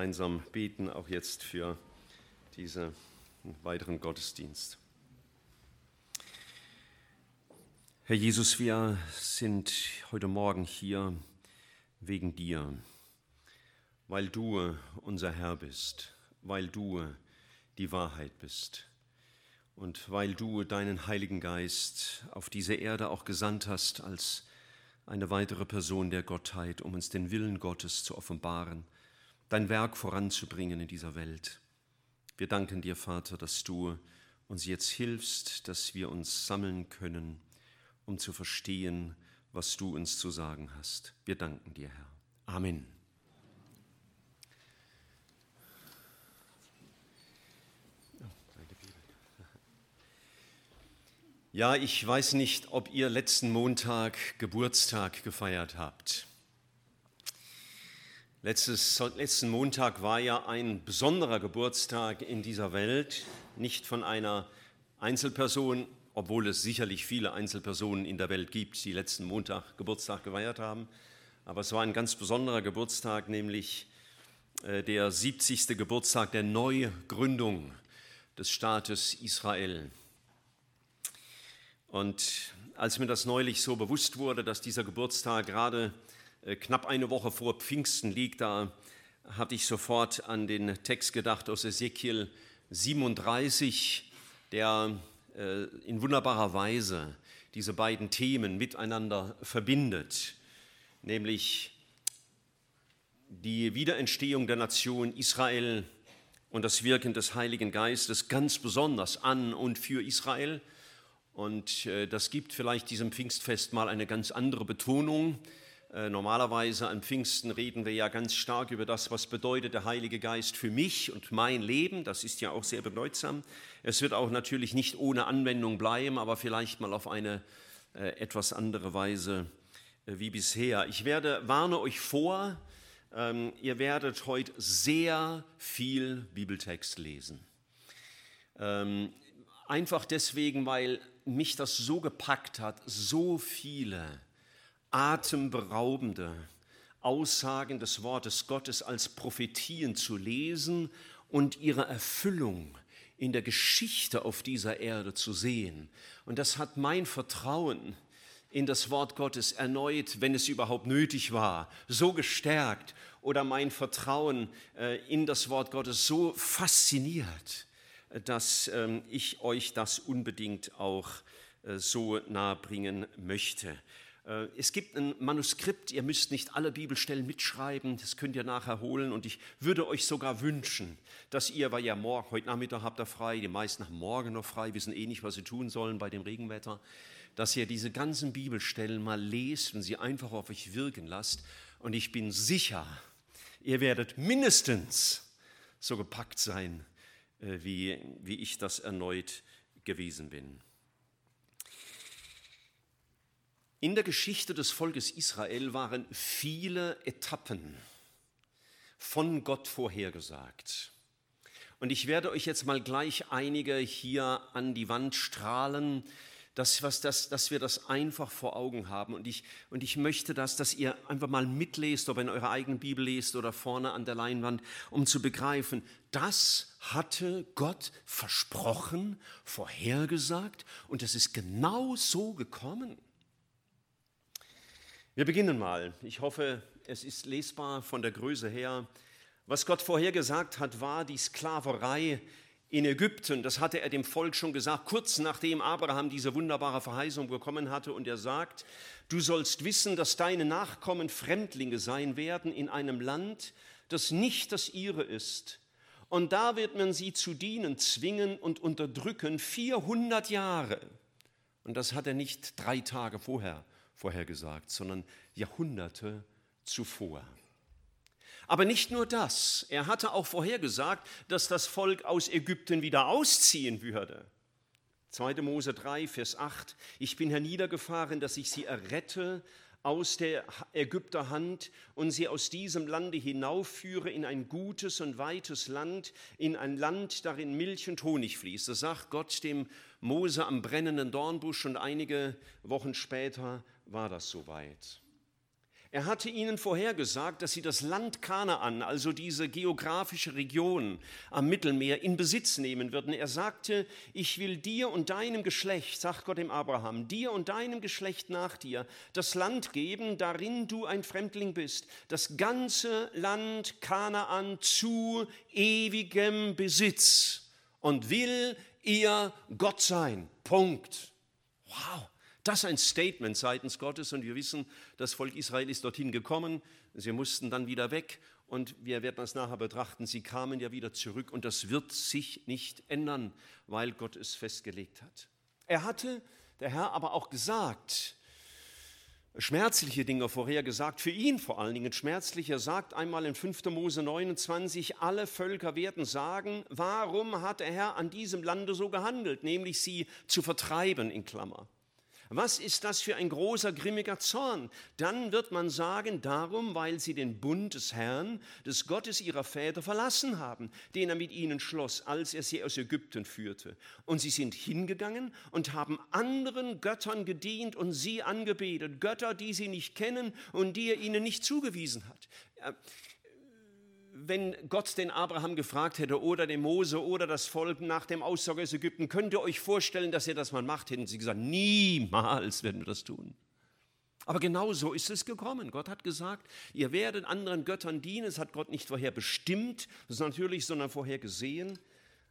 gemeinsam beten, auch jetzt für diesen weiteren Gottesdienst. Herr Jesus, wir sind heute Morgen hier wegen dir, weil du unser Herr bist, weil du die Wahrheit bist und weil du deinen Heiligen Geist auf diese Erde auch gesandt hast als eine weitere Person der Gottheit, um uns den Willen Gottes zu offenbaren, dein Werk voranzubringen in dieser Welt. Wir danken dir, Vater, dass du uns jetzt hilfst, dass wir uns sammeln können, um zu verstehen, was du uns zu sagen hast. Wir danken dir, Herr. Amen. Ja, ich weiß nicht, ob ihr letzten Montag Geburtstag gefeiert habt. Letztes, letzten Montag war ja ein besonderer Geburtstag in dieser Welt, nicht von einer Einzelperson, obwohl es sicherlich viele Einzelpersonen in der Welt gibt, die letzten Montag Geburtstag gefeiert haben, aber es war ein ganz besonderer Geburtstag, nämlich äh, der 70. Geburtstag der Neugründung des Staates Israel. Und als mir das neulich so bewusst wurde, dass dieser Geburtstag gerade knapp eine Woche vor Pfingsten liegt, da hatte ich sofort an den Text gedacht aus Ezekiel 37, der äh, in wunderbarer Weise diese beiden Themen miteinander verbindet, nämlich die Wiederentstehung der Nation Israel und das Wirken des Heiligen Geistes ganz besonders an und für Israel – und äh, das gibt vielleicht diesem Pfingstfest mal eine ganz andere Betonung. Äh, normalerweise an Pfingsten reden wir ja ganz stark über das, was bedeutet der Heilige Geist für mich und mein Leben. Das ist ja auch sehr bedeutsam. Es wird auch natürlich nicht ohne Anwendung bleiben, aber vielleicht mal auf eine äh, etwas andere Weise wie bisher. Ich werde, warne euch vor, ähm, ihr werdet heute sehr viel Bibeltext lesen. Ähm, einfach deswegen, weil mich das so gepackt hat, so viele atemberaubende Aussagen des Wortes Gottes als Prophetien zu lesen und ihre Erfüllung in der Geschichte auf dieser Erde zu sehen. Und das hat mein Vertrauen in das Wort Gottes erneut, wenn es überhaupt nötig war, so gestärkt oder mein Vertrauen äh, in das Wort Gottes so fasziniert, dass ähm, ich euch das unbedingt auch äh, so nahebringen möchte. Äh, es gibt ein Manuskript, ihr müsst nicht alle Bibelstellen mitschreiben, das könnt ihr nachher holen und ich würde euch sogar wünschen, dass ihr, weil ja morgen, heute Nachmittag habt ihr frei, die meisten haben morgen noch frei, wissen eh nicht, was sie tun sollen bei dem Regenwetter, dass ihr diese ganzen Bibelstellen mal lest und sie einfach auf euch wirken lasst und ich bin sicher, ihr werdet mindestens so gepackt sein äh, wie, wie ich das erneut gewesen bin. In der Geschichte des Volkes Israel waren viele Etappen von Gott vorhergesagt. Und ich werde euch jetzt mal gleich einige hier an die Wand strahlen, dass, was das, dass wir das einfach vor Augen haben. Und ich, und ich möchte das, dass ihr einfach mal mitlest, ob in eurer eigenen Bibel lest oder vorne an der Leinwand, um zu begreifen, das hatte Gott versprochen, vorhergesagt und es ist genau so gekommen. Wir beginnen mal. Ich hoffe, es ist lesbar von der Größe her. Was Gott vorhergesagt hat, war die Sklaverei in Ägypten. Das hatte er dem Volk schon gesagt, kurz nachdem Abraham diese wunderbare Verheißung bekommen hatte. Und er sagt, du sollst wissen, dass deine Nachkommen Fremdlinge sein werden in einem Land, das nicht das ihre ist. Und da wird man sie zu dienen zwingen und unterdrücken 400 Jahre. Und das hat er nicht drei Tage vorher vorhergesagt, sondern Jahrhunderte zuvor. Aber nicht nur das, er hatte auch vorhergesagt, dass das Volk aus Ägypten wieder ausziehen würde. 2. Mose 3, Vers 8, ich bin herniedergefahren, dass ich sie errette aus der Ägypter Hand und sie aus diesem Lande hinaufführe in ein gutes und weites Land, in ein Land, darin Milch und Honig fließt. Das sagt Gott dem Mose am brennenden Dornbusch und einige Wochen später war das soweit. Er hatte ihnen vorhergesagt, dass sie das Land Kanaan, also diese geografische Region am Mittelmeer, in Besitz nehmen würden. Er sagte, ich will dir und deinem Geschlecht, sagt Gott dem Abraham, dir und deinem Geschlecht nach dir das Land geben, darin du ein Fremdling bist, das ganze Land Kanaan zu ewigem Besitz und will ihr Gott sein. Punkt. Wow. Das ist ein Statement seitens Gottes und wir wissen, das Volk Israel ist dorthin gekommen, sie mussten dann wieder weg und wir werden das nachher betrachten, sie kamen ja wieder zurück und das wird sich nicht ändern, weil Gott es festgelegt hat. Er hatte, der Herr, aber auch gesagt, schmerzliche Dinge vorhergesagt, für ihn vor allen Dingen schmerzlich. Er sagt einmal in 5. Mose 29, alle Völker werden sagen, warum hat der Herr an diesem Lande so gehandelt, nämlich sie zu vertreiben, in Klammer. Was ist das für ein großer, grimmiger Zorn? Dann wird man sagen, darum, weil sie den Bund des Herrn, des Gottes ihrer Väter verlassen haben, den er mit ihnen schloss, als er sie aus Ägypten führte. Und sie sind hingegangen und haben anderen Göttern gedient und sie angebetet, Götter, die sie nicht kennen und die er ihnen nicht zugewiesen hat wenn Gott den Abraham gefragt hätte oder den Mose oder das Volk nach dem Auszug aus Ägypten, könnt ihr euch vorstellen, dass ihr das mal macht, hätten sie gesagt, niemals werden wir das tun. Aber genau so ist es gekommen. Gott hat gesagt, ihr werdet anderen Göttern dienen. Es hat Gott nicht vorher bestimmt, natürlich, sondern vorher gesehen.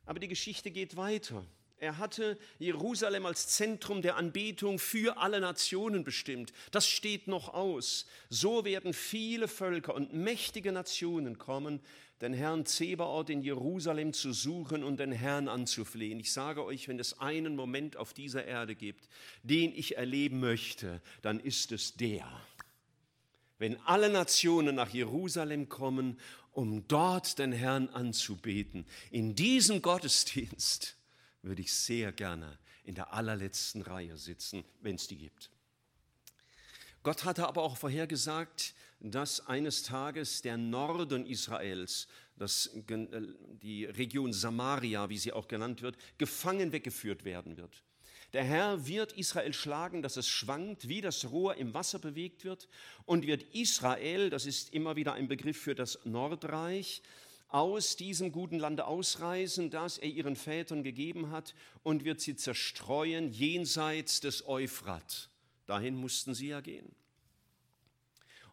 Aber die Geschichte geht weiter. Er hatte Jerusalem als Zentrum der Anbetung für alle Nationen bestimmt. Das steht noch aus. So werden viele Völker und mächtige Nationen kommen, den Herrn Zebaoth in Jerusalem zu suchen und den Herrn anzuflehen. Ich sage euch, wenn es einen Moment auf dieser Erde gibt, den ich erleben möchte, dann ist es der. Wenn alle Nationen nach Jerusalem kommen, um dort den Herrn anzubeten, in diesem Gottesdienst, würde ich sehr gerne in der allerletzten Reihe sitzen, wenn es die gibt. Gott hatte aber auch vorhergesagt, dass eines Tages der Norden Israels, das, äh, die Region Samaria, wie sie auch genannt wird, gefangen weggeführt werden wird. Der Herr wird Israel schlagen, dass es schwankt, wie das Rohr im Wasser bewegt wird, und wird Israel, das ist immer wieder ein Begriff für das Nordreich, aus diesem guten Lande ausreisen, das er ihren Vätern gegeben hat, und wird sie zerstreuen jenseits des Euphrat. Dahin mussten sie ja gehen.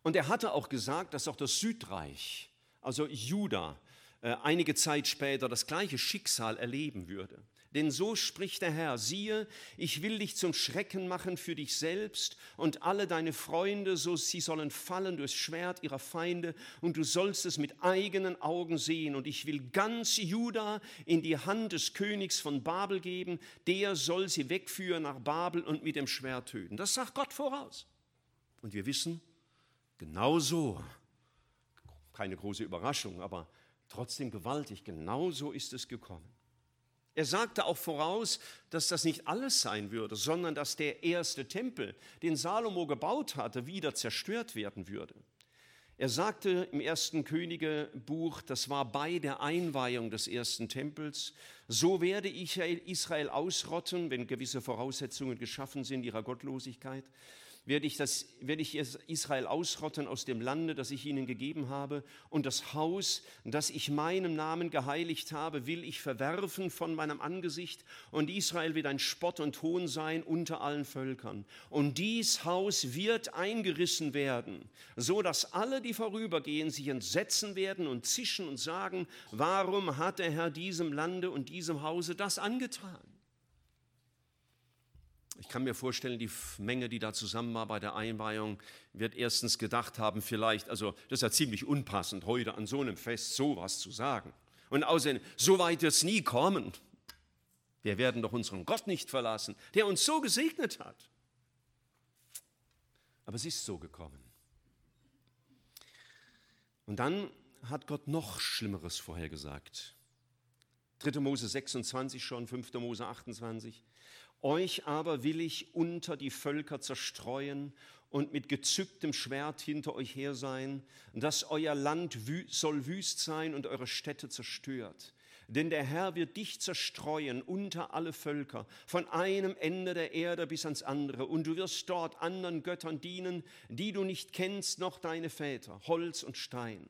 Und er hatte auch gesagt, dass auch das Südreich, also Juda, äh, einige Zeit später das gleiche Schicksal erleben würde. Denn so spricht der Herr, siehe, ich will dich zum Schrecken machen für dich selbst und alle deine Freunde, so sie sollen fallen durchs Schwert ihrer Feinde und du sollst es mit eigenen Augen sehen und ich will ganz Juda in die Hand des Königs von Babel geben, der soll sie wegführen nach Babel und mit dem Schwert töten. Das sagt Gott voraus. Und wir wissen, genau so, keine große Überraschung, aber trotzdem gewaltig, genau so ist es gekommen. Er sagte auch voraus, dass das nicht alles sein würde, sondern dass der erste Tempel, den Salomo gebaut hatte, wieder zerstört werden würde. Er sagte im ersten Königebuch, das war bei der Einweihung des ersten Tempels, so werde ich Israel ausrotten, wenn gewisse Voraussetzungen geschaffen sind ihrer Gottlosigkeit werde ich, das, werde ich Israel ausrotten aus dem Lande, das ich ihnen gegeben habe, und das Haus, das ich meinem Namen geheiligt habe, will ich verwerfen von meinem Angesicht, und Israel wird ein Spott und Hohn sein unter allen Völkern. Und dies Haus wird eingerissen werden, so dass alle, die vorübergehen, sich entsetzen werden und zischen und sagen, warum hat der Herr diesem Lande und diesem Hause das angetan? Ich kann mir vorstellen, die Menge, die da zusammen war bei der Einweihung, wird erstens gedacht haben, vielleicht, also das ist ja ziemlich unpassend, heute an so einem Fest sowas zu sagen. Und außerdem, so weit wird es nie kommen. Wir werden doch unseren Gott nicht verlassen, der uns so gesegnet hat. Aber es ist so gekommen. Und dann hat Gott noch Schlimmeres vorhergesagt. 3. Mose 26 schon, 5. Mose 28. Euch aber will ich unter die Völker zerstreuen und mit gezücktem Schwert hinter euch her sein, dass euer Land wü soll wüst sein und eure Städte zerstört. Denn der Herr wird dich zerstreuen unter alle Völker, von einem Ende der Erde bis ans andere, und du wirst dort anderen Göttern dienen, die du nicht kennst, noch deine Väter, Holz und Stein.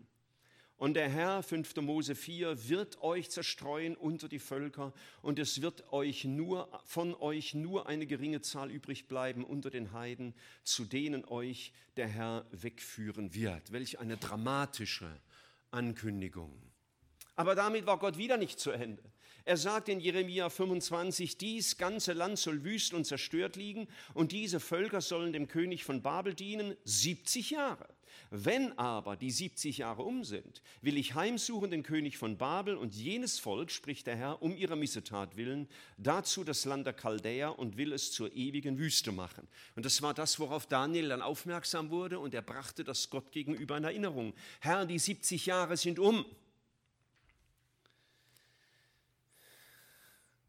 Und der Herr, 5. Mose 4, wird euch zerstreuen unter die Völker, und es wird euch nur, von euch nur eine geringe Zahl übrig bleiben unter den Heiden, zu denen euch der Herr wegführen wird. Welch eine dramatische Ankündigung. Aber damit war Gott wieder nicht zu Ende. Er sagt in Jeremia 25, dies ganze Land soll wüst und zerstört liegen und diese Völker sollen dem König von Babel dienen 70 Jahre. Wenn aber die 70 Jahre um sind, will ich heimsuchen den König von Babel und jenes Volk, spricht der Herr, um ihrer Missetat willen, dazu das Land der Chaldäer und will es zur ewigen Wüste machen. Und das war das, worauf Daniel dann aufmerksam wurde und er brachte das Gott gegenüber in Erinnerung. Herr, die 70 Jahre sind um.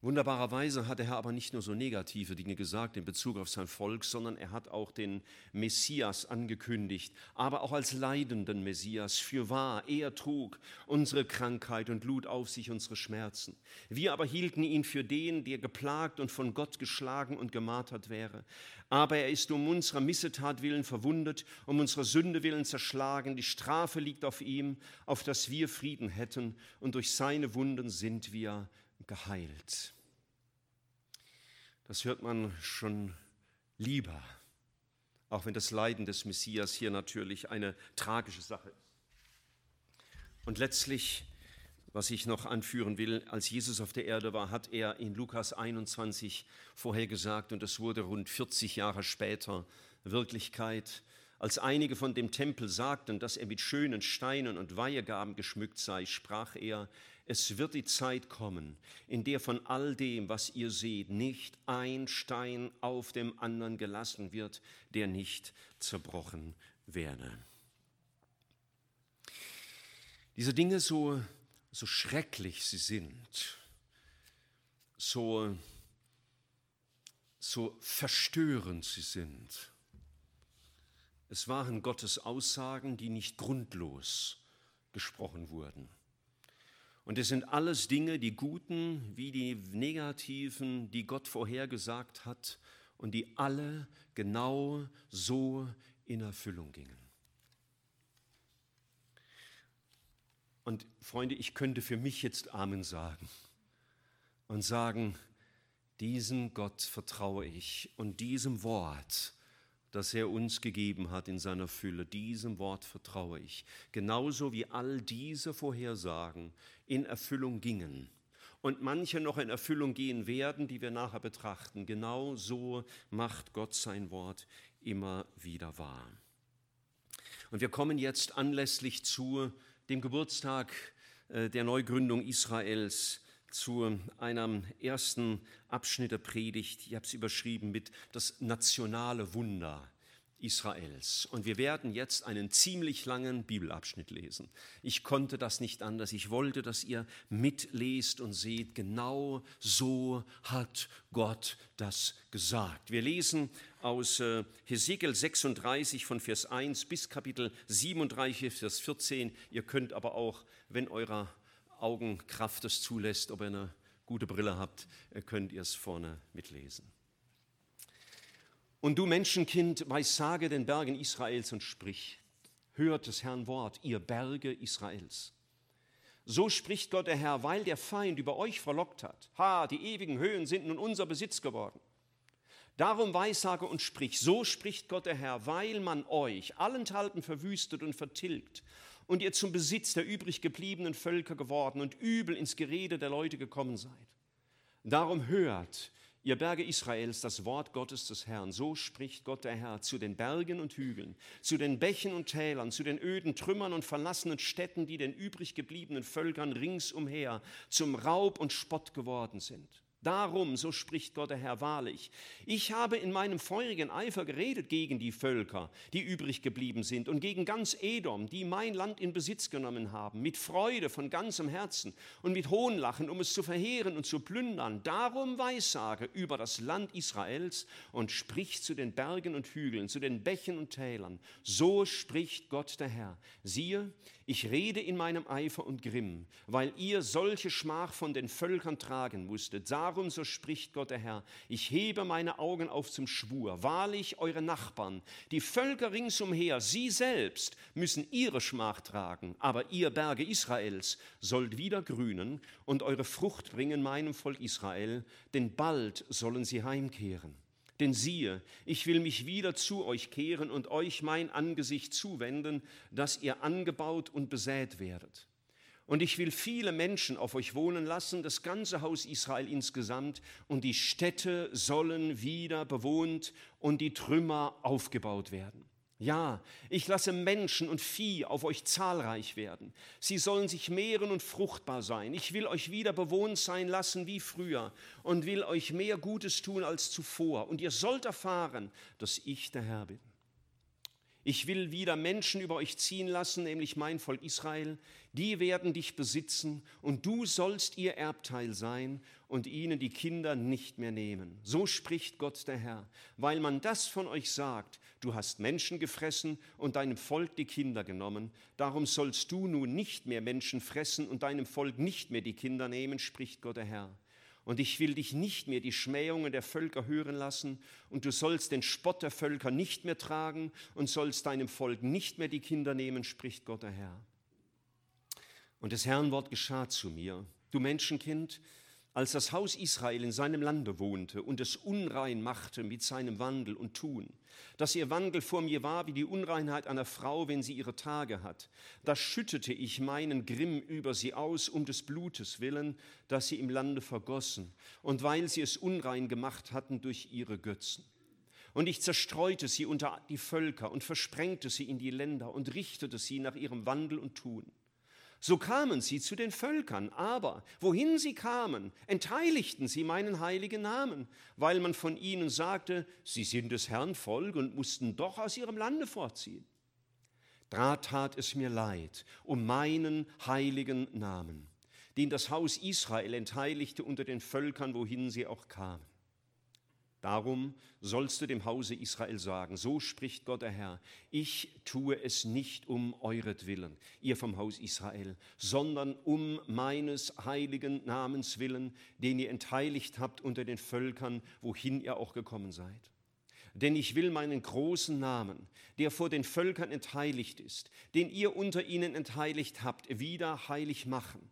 Wunderbarerweise hat der Herr aber nicht nur so negative Dinge gesagt in Bezug auf sein Volk, sondern er hat auch den Messias angekündigt, aber auch als leidenden Messias. Für wahr, er trug unsere Krankheit und lud auf sich unsere Schmerzen. Wir aber hielten ihn für den, der geplagt und von Gott geschlagen und gemartert wäre. Aber er ist um unserer Missetat willen verwundet, um unserer Sünde willen zerschlagen. Die Strafe liegt auf ihm, auf dass wir Frieden hätten, und durch seine Wunden sind wir geheilt. Das hört man schon lieber, auch wenn das Leiden des Messias hier natürlich eine tragische Sache ist. Und letztlich, was ich noch anführen will, als Jesus auf der Erde war, hat er in Lukas 21 vorhergesagt, und es wurde rund 40 Jahre später Wirklichkeit, als einige von dem Tempel sagten, dass er mit schönen Steinen und Weihegaben geschmückt sei, sprach er, es wird die Zeit kommen, in der von all dem, was ihr seht, nicht ein Stein auf dem anderen gelassen wird, der nicht zerbrochen werde. Diese Dinge, so, so schrecklich sie sind, so, so verstörend sie sind, es waren Gottes Aussagen, die nicht grundlos gesprochen wurden. Und es sind alles Dinge, die guten wie die negativen, die Gott vorhergesagt hat und die alle genau so in Erfüllung gingen. Und Freunde, ich könnte für mich jetzt Amen sagen und sagen, diesem Gott vertraue ich und diesem Wort das er uns gegeben hat in seiner Fülle. Diesem Wort vertraue ich. Genauso wie all diese Vorhersagen in Erfüllung gingen und manche noch in Erfüllung gehen werden, die wir nachher betrachten. Genau so macht Gott sein Wort immer wieder wahr. Und wir kommen jetzt anlässlich zu dem Geburtstag äh, der Neugründung Israels zu einem ersten Abschnitt der Predigt. Ich habe es überschrieben mit das nationale Wunder Israels. Und wir werden jetzt einen ziemlich langen Bibelabschnitt lesen. Ich konnte das nicht anders. Ich wollte, dass ihr mitlest und seht, genau so hat Gott das gesagt. Wir lesen aus äh, Hesekiel 36 von Vers 1 bis Kapitel 37, Vers 14. Ihr könnt aber auch, wenn eurer Augenkraft es zulässt, ob ihr eine gute Brille habt, könnt ihr es vorne mitlesen. Und du Menschenkind, weissage den Bergen Israels und sprich, hört des Herrn Wort, ihr Berge Israels. So spricht Gott der Herr, weil der Feind über euch verlockt hat. Ha, die ewigen Höhen sind nun unser Besitz geworden. Darum weissage und sprich, so spricht Gott der Herr, weil man euch allenthalben verwüstet und vertilgt und ihr zum Besitz der übrig gebliebenen Völker geworden und übel ins Gerede der Leute gekommen seid. Darum hört, ihr Berge Israels, das Wort Gottes des Herrn. So spricht Gott der Herr zu den Bergen und Hügeln, zu den Bächen und Tälern, zu den öden Trümmern und verlassenen Städten, die den übrig gebliebenen Völkern ringsumher zum Raub und Spott geworden sind. Darum, so spricht Gott der Herr wahrlich, ich habe in meinem feurigen Eifer geredet gegen die Völker, die übrig geblieben sind, und gegen ganz Edom, die mein Land in Besitz genommen haben, mit Freude von ganzem Herzen und mit Hohnlachen, um es zu verheeren und zu plündern. Darum weissage über das Land Israels und spricht zu den Bergen und Hügeln, zu den Bächen und Tälern. So spricht Gott der Herr. Siehe, ich rede in meinem Eifer und Grimm, weil ihr solche Schmach von den Völkern tragen musstet. Darum, so spricht Gott der Herr, ich hebe meine Augen auf zum Schwur. Wahrlich, eure Nachbarn, die Völker ringsumher, sie selbst müssen ihre Schmach tragen, aber ihr Berge Israels sollt wieder grünen und eure Frucht bringen meinem Volk Israel, denn bald sollen sie heimkehren. Denn siehe, ich will mich wieder zu euch kehren und euch mein Angesicht zuwenden, dass ihr angebaut und besät werdet. Und ich will viele Menschen auf euch wohnen lassen, das ganze Haus Israel insgesamt, und die Städte sollen wieder bewohnt und die Trümmer aufgebaut werden. Ja, ich lasse Menschen und Vieh auf euch zahlreich werden. Sie sollen sich mehren und fruchtbar sein. Ich will euch wieder bewohnt sein lassen wie früher und will euch mehr Gutes tun als zuvor. Und ihr sollt erfahren, dass ich der Herr bin. Ich will wieder Menschen über euch ziehen lassen, nämlich mein Volk Israel. Die werden dich besitzen und du sollst ihr Erbteil sein und ihnen die Kinder nicht mehr nehmen. So spricht Gott der Herr, weil man das von euch sagt, du hast Menschen gefressen und deinem Volk die Kinder genommen. Darum sollst du nun nicht mehr Menschen fressen und deinem Volk nicht mehr die Kinder nehmen, spricht Gott der Herr. Und ich will dich nicht mehr die Schmähungen der Völker hören lassen, und du sollst den Spott der Völker nicht mehr tragen und sollst deinem Volk nicht mehr die Kinder nehmen, spricht Gott der Herr. Und des Herrn Wort geschah zu mir, du Menschenkind, als das Haus Israel in seinem Lande wohnte und es unrein machte mit seinem Wandel und Tun, dass ihr Wandel vor mir war wie die Unreinheit einer Frau, wenn sie ihre Tage hat, da schüttete ich meinen Grimm über sie aus, um des Blutes willen, das sie im Lande vergossen, und weil sie es unrein gemacht hatten durch ihre Götzen. Und ich zerstreute sie unter die Völker und versprengte sie in die Länder und richtete sie nach ihrem Wandel und Tun. So kamen sie zu den Völkern, aber wohin sie kamen, entheiligten sie meinen heiligen Namen, weil man von ihnen sagte, sie sind des Herrn Volk und mussten doch aus ihrem Lande fortziehen. Da tat es mir leid um meinen heiligen Namen, den das Haus Israel entheiligte unter den Völkern, wohin sie auch kamen. Darum sollst du dem Hause Israel sagen, so spricht Gott der Herr, ich tue es nicht um euretwillen, ihr vom Haus Israel, sondern um meines heiligen Namens willen, den ihr entheiligt habt unter den Völkern, wohin ihr auch gekommen seid. Denn ich will meinen großen Namen, der vor den Völkern entheiligt ist, den ihr unter ihnen entheiligt habt, wieder heilig machen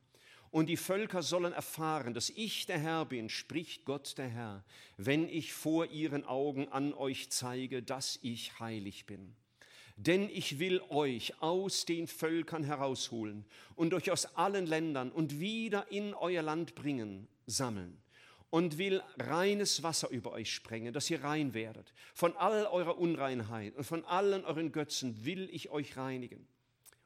und die Völker sollen erfahren, dass ich der Herr bin, spricht Gott der Herr, wenn ich vor ihren Augen an euch zeige, dass ich heilig bin. Denn ich will euch aus den Völkern herausholen und euch aus allen Ländern und wieder in euer Land bringen, sammeln und will reines Wasser über euch sprengen, dass ihr rein werdet. Von all eurer Unreinheit und von allen euren Götzen will ich euch reinigen.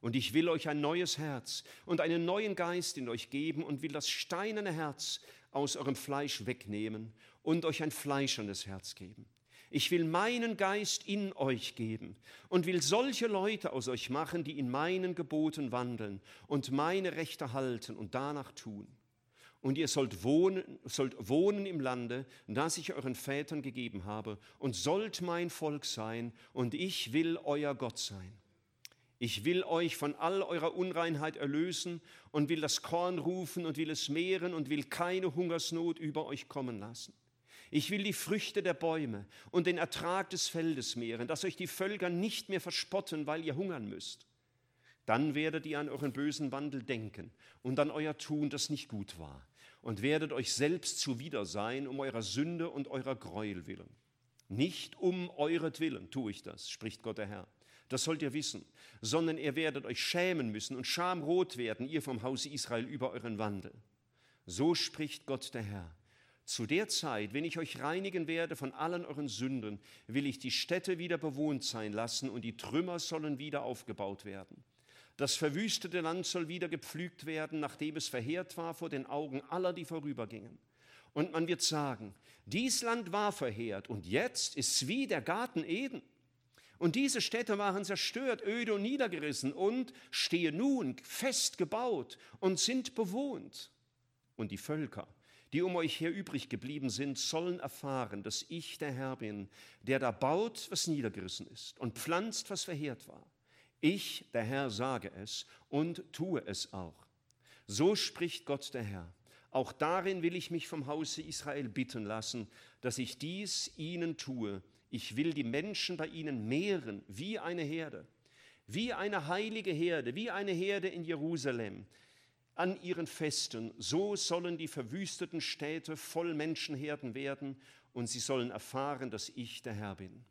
Und ich will euch ein neues Herz und einen neuen Geist in euch geben und will das steinerne Herz aus eurem Fleisch wegnehmen und euch ein fleischernes Herz geben. Ich will meinen Geist in euch geben und will solche Leute aus euch machen, die in meinen Geboten wandeln und meine Rechte halten und danach tun. Und ihr sollt wohnen, sollt wohnen im Lande, das ich euren Vätern gegeben habe, und sollt mein Volk sein, und ich will euer Gott sein. Ich will euch von all eurer Unreinheit erlösen und will das Korn rufen und will es mehren und will keine Hungersnot über euch kommen lassen. Ich will die Früchte der Bäume und den Ertrag des Feldes mehren, dass euch die Völker nicht mehr verspotten, weil ihr hungern müsst. Dann werdet ihr an euren bösen Wandel denken und an euer Tun, das nicht gut war, und werdet euch selbst zuwider sein, um eurer Sünde und eurer Gräuel willen. Nicht um euretwillen tue ich das, spricht Gott der Herr das sollt ihr wissen, sondern ihr werdet euch schämen müssen und schamrot werden, ihr vom Hause Israel, über euren Wandel. So spricht Gott der Herr. Zu der Zeit, wenn ich euch reinigen werde von allen euren Sünden, will ich die Städte wieder bewohnt sein lassen und die Trümmer sollen wieder aufgebaut werden. Das verwüstete Land soll wieder gepflügt werden, nachdem es verheert war vor den Augen aller, die vorübergingen. Und man wird sagen, dies Land war verheert und jetzt ist es wie der Garten Eden. Und diese Städte waren zerstört, öde und niedergerissen und stehen nun fest gebaut und sind bewohnt. Und die Völker, die um euch her übrig geblieben sind, sollen erfahren, dass ich der Herr bin, der da baut, was niedergerissen ist und pflanzt, was verheert war. Ich, der Herr, sage es und tue es auch. So spricht Gott der Herr. Auch darin will ich mich vom Hause Israel bitten lassen, dass ich dies ihnen tue, ich will die Menschen bei ihnen mehren wie eine Herde, wie eine heilige Herde, wie eine Herde in Jerusalem. An ihren Festen, so sollen die verwüsteten Städte voll Menschenherden werden und sie sollen erfahren, dass ich der Herr bin.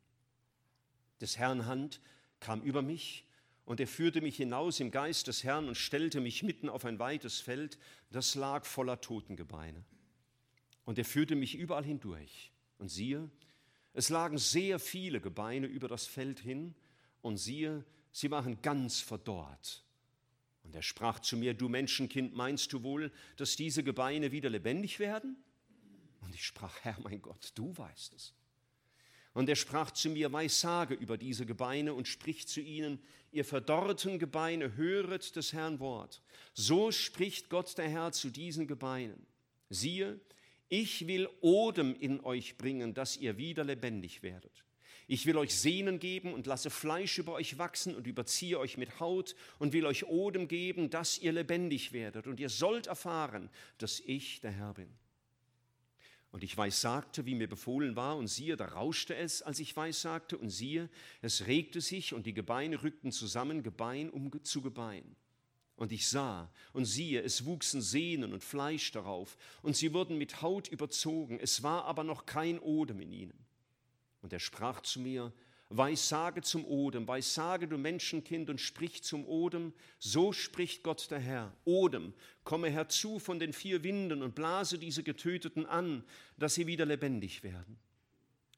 Des Herrn Hand kam über mich und er führte mich hinaus im Geist des Herrn und stellte mich mitten auf ein weites Feld, das lag voller Totengebeine. Und er führte mich überall hindurch. Und siehe, es lagen sehr viele Gebeine über das Feld hin, und siehe, sie waren ganz verdorrt. Und er sprach zu mir, du Menschenkind, meinst du wohl, dass diese Gebeine wieder lebendig werden? Und ich sprach, Herr mein Gott, du weißt es. Und er sprach zu mir, Weissage über diese Gebeine und spricht zu ihnen, ihr verdorrten Gebeine, höret des Herrn Wort. So spricht Gott der Herr zu diesen Gebeinen. Siehe, ich will Odem in euch bringen, dass ihr wieder lebendig werdet. Ich will euch Sehnen geben und lasse Fleisch über euch wachsen und überziehe euch mit Haut und will euch Odem geben, dass ihr lebendig werdet. Und ihr sollt erfahren, dass ich der Herr bin. Und ich weissagte, wie mir befohlen war, und siehe, da rauschte es, als ich weissagte, und siehe, es regte sich, und die Gebeine rückten zusammen, Gebein um zu Gebein. Und ich sah und siehe, es wuchsen Sehnen und Fleisch darauf, und sie wurden mit Haut überzogen, es war aber noch kein Odem in ihnen. Und er sprach zu mir, Weissage zum Odem, weissage du Menschenkind und sprich zum Odem, so spricht Gott der Herr. Odem, komme herzu von den vier Winden und blase diese Getöteten an, dass sie wieder lebendig werden.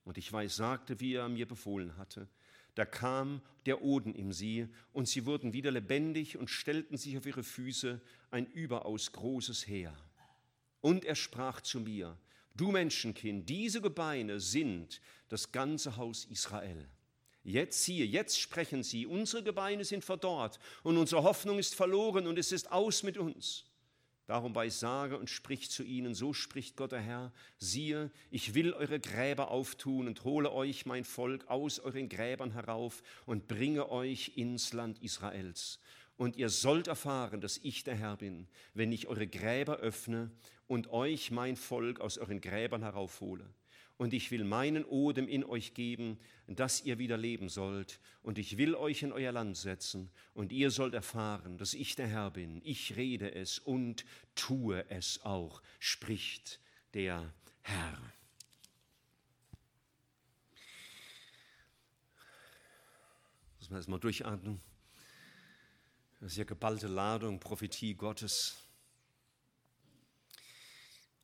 Und ich weissagte, wie er mir befohlen hatte. Da kam der Oden in sie, und sie wurden wieder lebendig und stellten sich auf ihre Füße, ein überaus großes Heer. Und er sprach zu mir, Du Menschenkind, diese Gebeine sind das ganze Haus Israel. Jetzt siehe, jetzt sprechen sie, unsere Gebeine sind verdorrt und unsere Hoffnung ist verloren und es ist aus mit uns. Darum weissage und sprich zu ihnen, so spricht Gott der Herr, siehe, ich will eure Gräber auftun und hole euch, mein Volk, aus euren Gräbern herauf und bringe euch ins Land Israels. Und ihr sollt erfahren, dass ich der Herr bin, wenn ich eure Gräber öffne und euch, mein Volk, aus euren Gräbern herauffole und ich will meinen Odem in euch geben, dass ihr wieder leben sollt, und ich will euch in euer Land setzen, und ihr sollt erfahren, dass ich der Herr bin. Ich rede es und tue es auch, spricht der Herr. Muss man erstmal durchatmen. Das ist ja geballte Ladung, Prophetie Gottes.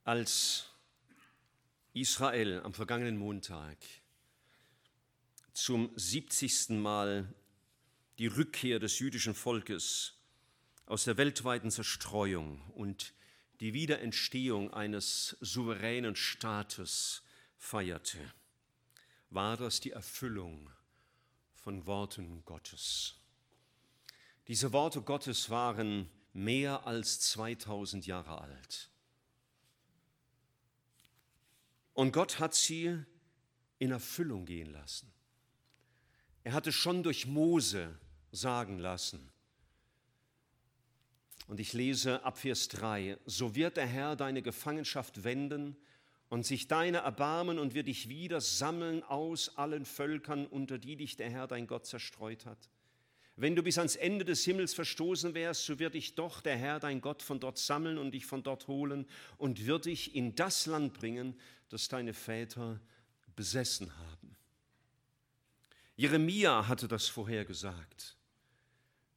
Als Israel am vergangenen Montag zum 70. Mal die Rückkehr des jüdischen Volkes aus der weltweiten Zerstreuung und die Wiederentstehung eines souveränen Staates feierte, war das die Erfüllung von Worten Gottes. Diese Worte Gottes waren mehr als 2000 Jahre alt. Und Gott hat sie in Erfüllung gehen lassen. Er hatte schon durch Mose sagen lassen. Und ich lese ab Vers 3, so wird der Herr deine Gefangenschaft wenden und sich deine erbarmen und wird dich wieder sammeln aus allen Völkern, unter die dich der Herr dein Gott zerstreut hat. Wenn du bis ans Ende des Himmels verstoßen wärst, so wird dich doch der Herr dein Gott von dort sammeln und dich von dort holen und wird dich in das Land bringen, das deine Väter besessen haben. Jeremia hatte das vorhergesagt.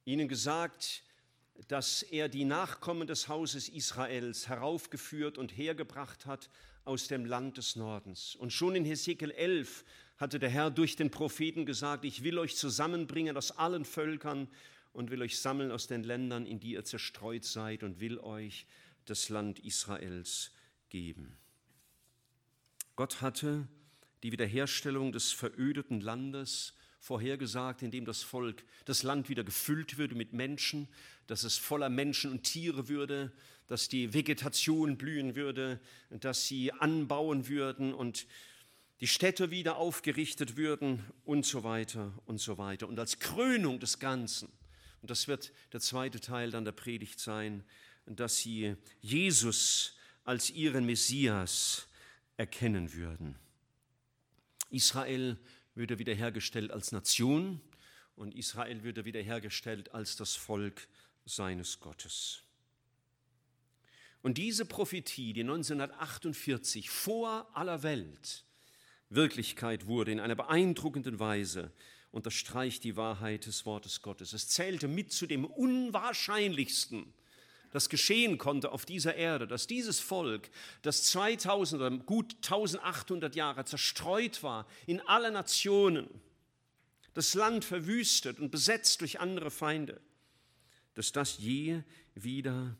Ihnen gesagt, dass er die Nachkommen des Hauses Israels heraufgeführt und hergebracht hat aus dem Land des Nordens. Und schon in Hesekiel 11 hatte der Herr durch den Propheten gesagt, ich will euch zusammenbringen aus allen Völkern und will euch sammeln aus den Ländern, in die ihr zerstreut seid und will euch das Land Israels geben. Gott hatte die Wiederherstellung des verödeten Landes vorhergesagt, indem das Volk, das Land wieder gefüllt würde mit Menschen, dass es voller Menschen und Tiere würde, dass die Vegetation blühen würde, dass sie anbauen würden und die Städte wieder aufgerichtet würden und so weiter und so weiter. Und als Krönung des Ganzen, und das wird der zweite Teil dann der Predigt sein, dass sie Jesus als ihren Messias erkennen würden. Israel würde wiederhergestellt als Nation und Israel würde wiederhergestellt als das Volk seines Gottes. Und diese Prophetie, die 1948 vor aller Welt Wirklichkeit wurde, in einer beeindruckenden Weise, unterstreicht die Wahrheit des Wortes Gottes. Es zählte mit zu dem Unwahrscheinlichsten, das geschehen konnte auf dieser Erde, dass dieses Volk, das 2000 oder gut 1800 Jahre zerstreut war in alle Nationen, das Land verwüstet und besetzt durch andere Feinde, dass das je wieder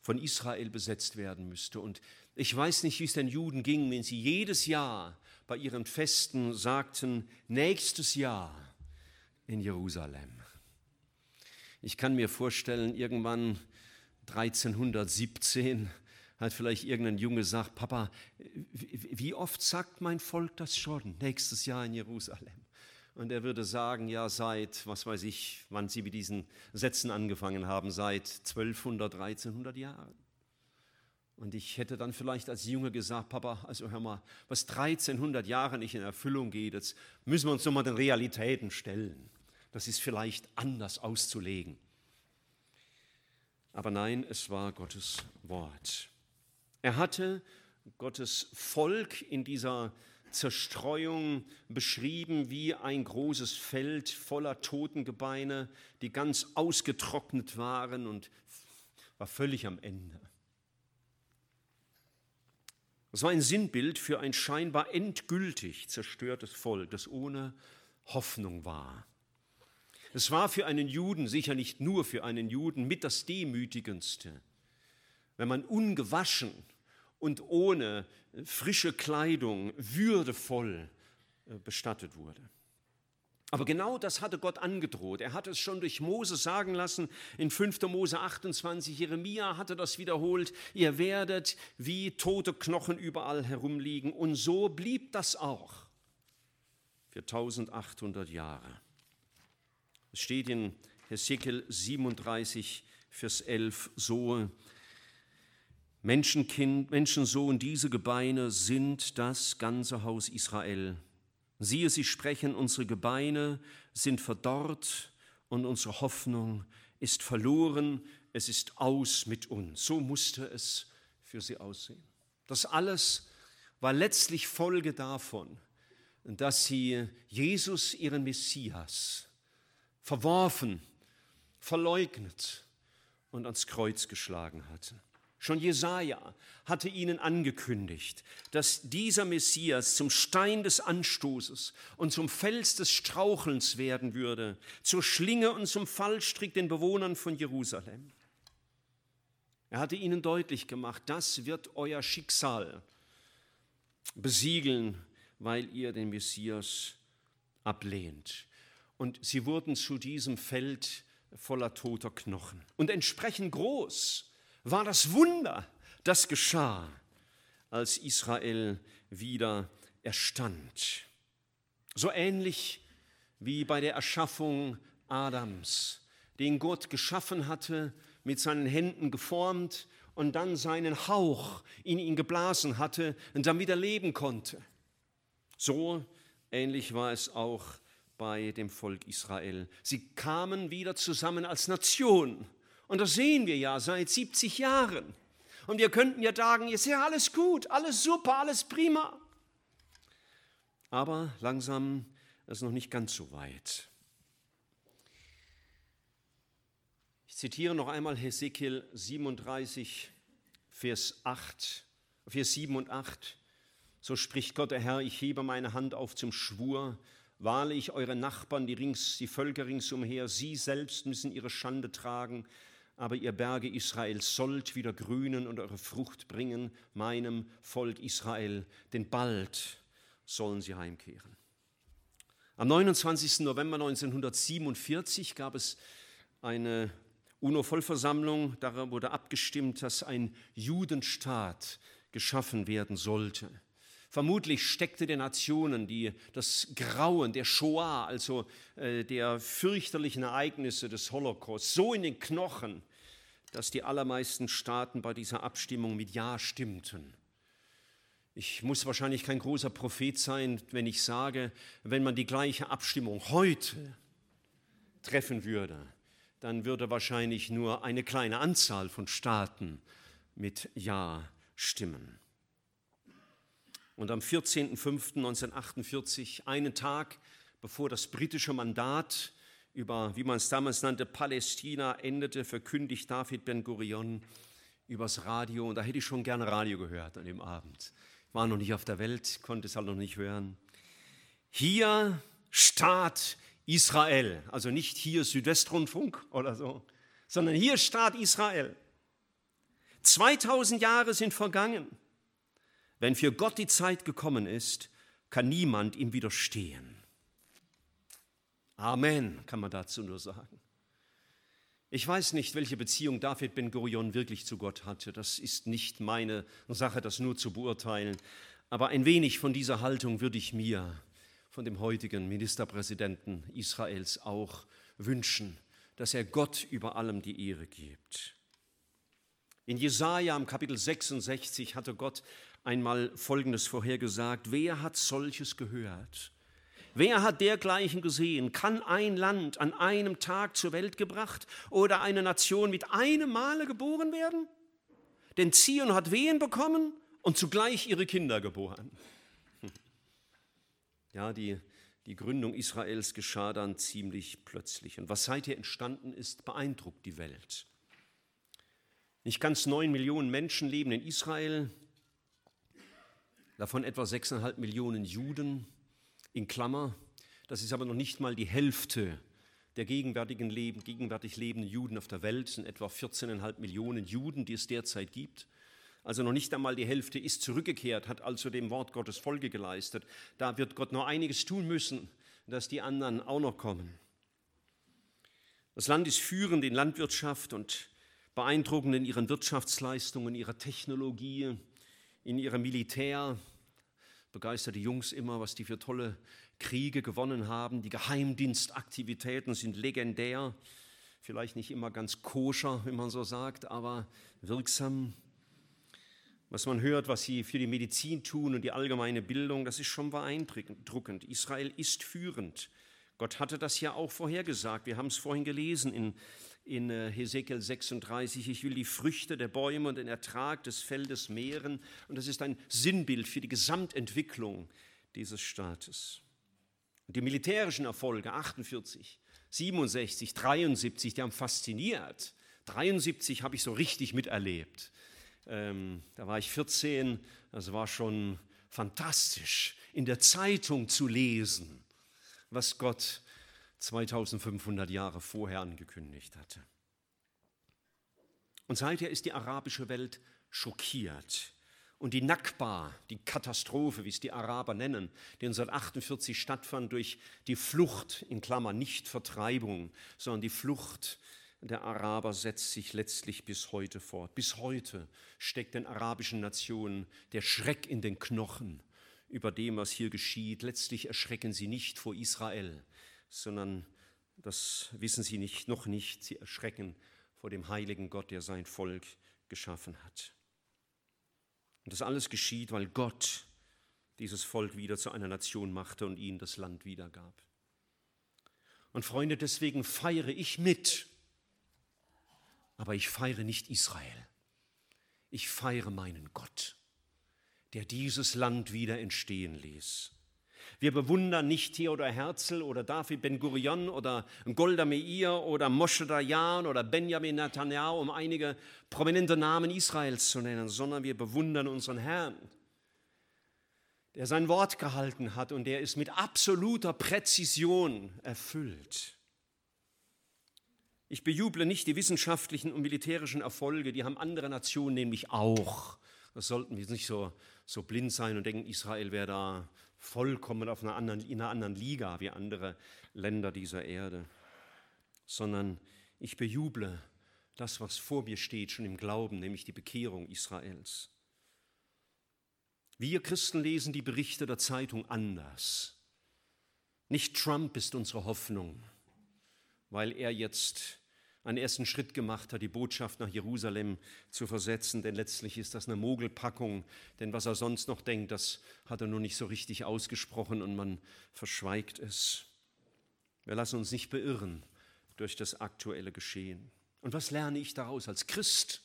von Israel besetzt werden müsste. Und ich weiß nicht, wie es den Juden ging, wenn sie jedes Jahr bei ihren Festen sagten, nächstes Jahr in Jerusalem. Ich kann mir vorstellen, irgendwann 1317 hat vielleicht irgendein Junge gesagt, Papa, wie oft sagt mein Volk das schon, nächstes Jahr in Jerusalem? Und er würde sagen, ja, seit, was weiß ich, wann Sie mit diesen Sätzen angefangen haben, seit 1200, 1300 Jahren. Und ich hätte dann vielleicht als Junge gesagt, Papa, also hör mal, was 1300 Jahre nicht in Erfüllung geht, jetzt müssen wir uns nochmal den Realitäten stellen. Das ist vielleicht anders auszulegen. Aber nein, es war Gottes Wort. Er hatte Gottes Volk in dieser Zerstreuung beschrieben wie ein großes Feld voller Totengebeine, die ganz ausgetrocknet waren und war völlig am Ende. Es war ein Sinnbild für ein scheinbar endgültig zerstörtes Volk, das ohne Hoffnung war. Es war für einen Juden, sicher nicht nur für einen Juden, mit das Demütigendste, wenn man ungewaschen und ohne frische Kleidung würdevoll äh, bestattet wurde. Aber genau das hatte Gott angedroht. Er hatte es schon durch Mose sagen lassen in 5. Mose 28. Jeremia hatte das wiederholt. Ihr werdet wie tote Knochen überall herumliegen. Und so blieb das auch für 1800 Jahre. Es steht in Hesekiel 37, Vers 11 so, Menschenkind, Menschensohn, diese Gebeine sind das ganze Haus Israel. Siehe, sie sprechen, unsere Gebeine sind verdorrt und unsere Hoffnung ist verloren, es ist aus mit uns. So musste es für sie aussehen. Das alles war letztlich Folge davon, dass sie Jesus, ihren Messias, verworfen, verleugnet und ans Kreuz geschlagen hatten. Schon Jesaja hatte ihnen angekündigt, dass dieser Messias zum Stein des Anstoßes und zum Fels des Strauchelns werden würde, zur Schlinge und zum Fallstrick den Bewohnern von Jerusalem. Er hatte ihnen deutlich gemacht, das wird euer Schicksal besiegeln, weil ihr den Messias ablehnt und sie wurden zu diesem Feld voller toter Knochen. Und entsprechend groß war das Wunder, das geschah, als Israel wieder erstand. So ähnlich wie bei der Erschaffung Adams, den Gott geschaffen hatte, mit seinen Händen geformt und dann seinen Hauch in ihn geblasen hatte und damit er leben konnte. So ähnlich war es auch bei dem Volk Israel. Sie kamen wieder zusammen als Nation. Und das sehen wir ja seit 70 Jahren. Und wir könnten ja sagen, ist ja alles gut, alles super, alles prima. Aber langsam ist noch nicht ganz so weit. Ich zitiere noch einmal Hesekiel 37, Vers 8, Vers 7 und 8. So spricht Gott der Herr, ich hebe meine Hand auf zum Schwur, Wahrlich, eure Nachbarn, die, rings, die Völker ringsumher, sie selbst müssen ihre Schande tragen, aber ihr Berge Israel sollt wieder grünen und eure Frucht bringen, meinem Volk Israel, denn bald sollen sie heimkehren. Am 29. November 1947 gab es eine UNO-Vollversammlung, daran wurde abgestimmt, dass ein Judenstaat geschaffen werden sollte. Vermutlich steckte den Nationen die, das Grauen der Shoah, also äh, der fürchterlichen Ereignisse des Holocaust, so in den Knochen, dass die allermeisten Staaten bei dieser Abstimmung mit Ja stimmten. Ich muss wahrscheinlich kein großer Prophet sein, wenn ich sage, wenn man die gleiche Abstimmung heute treffen würde, dann würde wahrscheinlich nur eine kleine Anzahl von Staaten mit Ja stimmen. Und am 14.05.1948, einen Tag bevor das britische Mandat über, wie man es damals nannte, Palästina endete, verkündigt David Ben-Gurion übers Radio. Und da hätte ich schon gerne Radio gehört an dem Abend. Ich war noch nicht auf der Welt, konnte es halt noch nicht hören. Hier Staat Israel, also nicht hier Südwestrundfunk oder so, sondern hier Staat Israel. 2000 Jahre sind vergangen. Wenn für Gott die Zeit gekommen ist, kann niemand ihm widerstehen. Amen, kann man dazu nur sagen. Ich weiß nicht, welche Beziehung David Ben-Gurion wirklich zu Gott hatte. Das ist nicht meine Sache, das nur zu beurteilen. Aber ein wenig von dieser Haltung würde ich mir von dem heutigen Ministerpräsidenten Israels auch wünschen, dass er Gott über allem die Ehre gibt. In Jesaja im Kapitel 66 hatte Gott einmal Folgendes vorhergesagt. Wer hat solches gehört? Wer hat dergleichen gesehen? Kann ein Land an einem Tag zur Welt gebracht oder eine Nation mit einem Male geboren werden? Denn Zion hat Wehen bekommen und zugleich ihre Kinder geboren. Ja, die, die Gründung Israels geschah dann ziemlich plötzlich. Und was seither entstanden ist, beeindruckt die Welt. Nicht ganz neun Millionen Menschen leben in Israel, davon etwa 6,5 Millionen Juden in Klammer. Das ist aber noch nicht mal die Hälfte der gegenwärtigen Leben, gegenwärtig lebenden Juden auf der Welt. Es sind etwa 14,5 Millionen Juden, die es derzeit gibt. Also noch nicht einmal die Hälfte ist zurückgekehrt, hat also dem Wort Gottes Folge geleistet. Da wird Gott noch einiges tun müssen, dass die anderen auch noch kommen. Das Land ist führend in Landwirtschaft und beeindruckend in ihren Wirtschaftsleistungen, ihrer Technologie, in ihrem Militär. Begeisterte Jungs immer, was die für tolle Kriege gewonnen haben. Die Geheimdienstaktivitäten sind legendär. Vielleicht nicht immer ganz koscher, wenn man so sagt, aber wirksam. Was man hört, was sie für die Medizin tun und die allgemeine Bildung, das ist schon beeindruckend. Israel ist führend. Gott hatte das ja auch vorhergesagt. Wir haben es vorhin gelesen in in äh, Hesekiel 36, ich will die Früchte der Bäume und den Ertrag des Feldes mehren. Und das ist ein Sinnbild für die Gesamtentwicklung dieses Staates. Und die militärischen Erfolge 48, 67, 73, die haben fasziniert. 73 habe ich so richtig miterlebt. Ähm, da war ich 14, das war schon fantastisch, in der Zeitung zu lesen, was Gott 2500 Jahre vorher angekündigt hatte. Und seither ist die arabische Welt schockiert. Und die Nakba, die Katastrophe, wie es die Araber nennen, die 1948 stattfand durch die Flucht, in Klammern nicht Vertreibung, sondern die Flucht der Araber setzt sich letztlich bis heute fort. Bis heute steckt den arabischen Nationen der Schreck in den Knochen über dem, was hier geschieht. Letztlich erschrecken sie nicht vor Israel, sondern das wissen sie nicht, noch nicht. Sie erschrecken vor dem heiligen Gott, der sein Volk geschaffen hat. Und das alles geschieht, weil Gott dieses Volk wieder zu einer Nation machte und ihnen das Land wiedergab. Und Freunde, deswegen feiere ich mit, aber ich feiere nicht Israel. Ich feiere meinen Gott, der dieses Land wieder entstehen ließ. Wir bewundern nicht Theodor Herzl oder David Ben-Gurion oder Golda Meir oder Moshe Dayan oder Benjamin Netanyahu, um einige prominente Namen Israels zu nennen, sondern wir bewundern unseren Herrn, der sein Wort gehalten hat und der es mit absoluter Präzision erfüllt. Ich bejuble nicht die wissenschaftlichen und militärischen Erfolge, die haben andere Nationen nämlich auch. Das sollten wir nicht so, so blind sein und denken, Israel wäre da vollkommen auf einer anderen, in einer anderen Liga wie andere Länder dieser Erde, sondern ich bejuble das, was vor mir steht, schon im Glauben, nämlich die Bekehrung Israels. Wir Christen lesen die Berichte der Zeitung anders. Nicht Trump ist unsere Hoffnung, weil er jetzt einen ersten Schritt gemacht hat, die Botschaft nach Jerusalem zu versetzen, denn letztlich ist das eine Mogelpackung, denn was er sonst noch denkt, das hat er nur nicht so richtig ausgesprochen und man verschweigt es. Wir lassen uns nicht beirren durch das aktuelle Geschehen. Und was lerne ich daraus als Christ?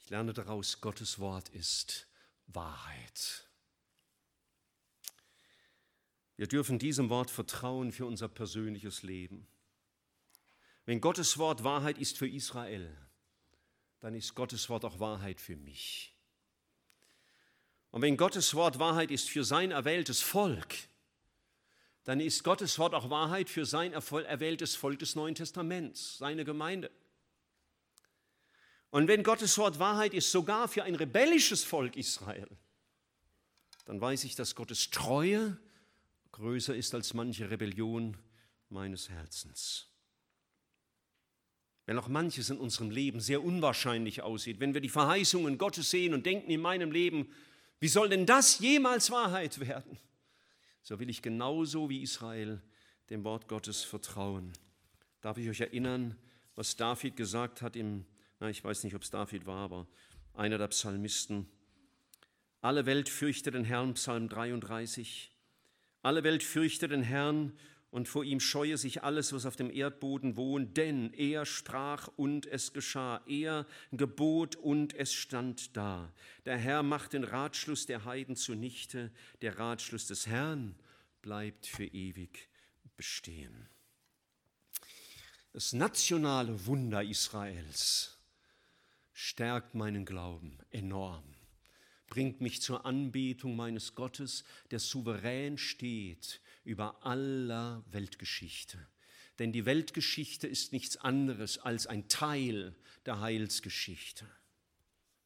Ich lerne daraus, Gottes Wort ist Wahrheit. Wir dürfen diesem Wort vertrauen für unser persönliches Leben. Wenn Gottes Wort Wahrheit ist für Israel, dann ist Gottes Wort auch Wahrheit für mich. Und wenn Gottes Wort Wahrheit ist für sein erwähltes Volk, dann ist Gottes Wort auch Wahrheit für sein erwähltes Volk des Neuen Testaments, seine Gemeinde. Und wenn Gottes Wort Wahrheit ist sogar für ein rebellisches Volk Israel, dann weiß ich, dass Gottes Treue größer ist als manche Rebellion meines Herzens. Wenn auch manches in unserem Leben sehr unwahrscheinlich aussieht, wenn wir die Verheißungen Gottes sehen und denken in meinem Leben, wie soll denn das jemals Wahrheit werden? So will ich genauso wie Israel dem Wort Gottes vertrauen. Darf ich euch erinnern, was David gesagt hat im, na, ich weiß nicht, ob es David war, aber einer der Psalmisten. Alle Welt fürchte den Herrn, Psalm 33. Alle Welt fürchte den Herrn und vor ihm scheue sich alles, was auf dem Erdboden wohnt, denn er sprach und es geschah, er gebot und es stand da. Der Herr macht den Ratschluss der Heiden zunichte, der Ratschluss des Herrn bleibt für ewig bestehen. Das nationale Wunder Israels stärkt meinen Glauben enorm bringt mich zur Anbetung meines Gottes, der souverän steht über aller Weltgeschichte. Denn die Weltgeschichte ist nichts anderes als ein Teil der Heilsgeschichte.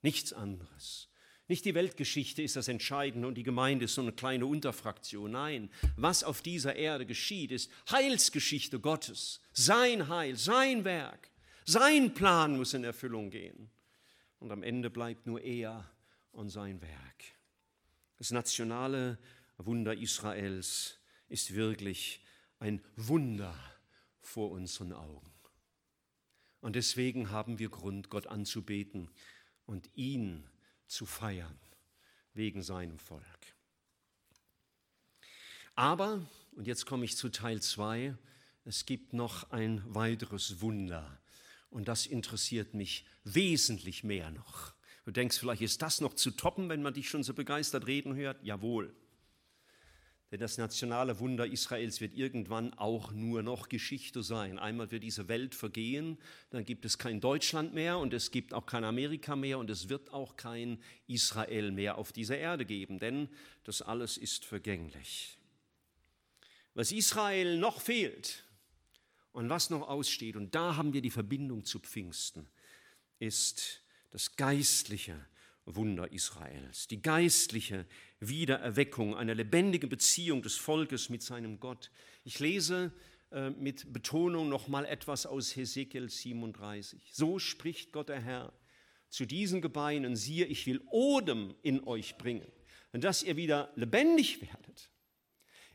Nichts anderes. Nicht die Weltgeschichte ist das Entscheidende und die Gemeinde ist so eine kleine Unterfraktion. Nein, was auf dieser Erde geschieht, ist Heilsgeschichte Gottes. Sein Heil, sein Werk, sein Plan muss in Erfüllung gehen. Und am Ende bleibt nur er und sein Werk. Das nationale Wunder Israels ist wirklich ein Wunder vor unseren Augen. Und deswegen haben wir Grund, Gott anzubeten und ihn zu feiern wegen seinem Volk. Aber, und jetzt komme ich zu Teil 2, es gibt noch ein weiteres Wunder und das interessiert mich wesentlich mehr noch. Du denkst, vielleicht ist das noch zu toppen, wenn man dich schon so begeistert reden hört. Jawohl. Denn das nationale Wunder Israels wird irgendwann auch nur noch Geschichte sein. Einmal wird diese Welt vergehen, dann gibt es kein Deutschland mehr und es gibt auch kein Amerika mehr und es wird auch kein Israel mehr auf dieser Erde geben, denn das alles ist vergänglich. Was Israel noch fehlt und was noch aussteht, und da haben wir die Verbindung zu Pfingsten, ist das geistliche Wunder Israels, die geistliche Wiedererweckung einer lebendigen Beziehung des Volkes mit seinem Gott. Ich lese äh, mit Betonung noch mal etwas aus Hesekiel 37. So spricht Gott der Herr zu diesen Gebeinen, siehe, ich will Odem in euch bringen, dass ihr wieder lebendig werdet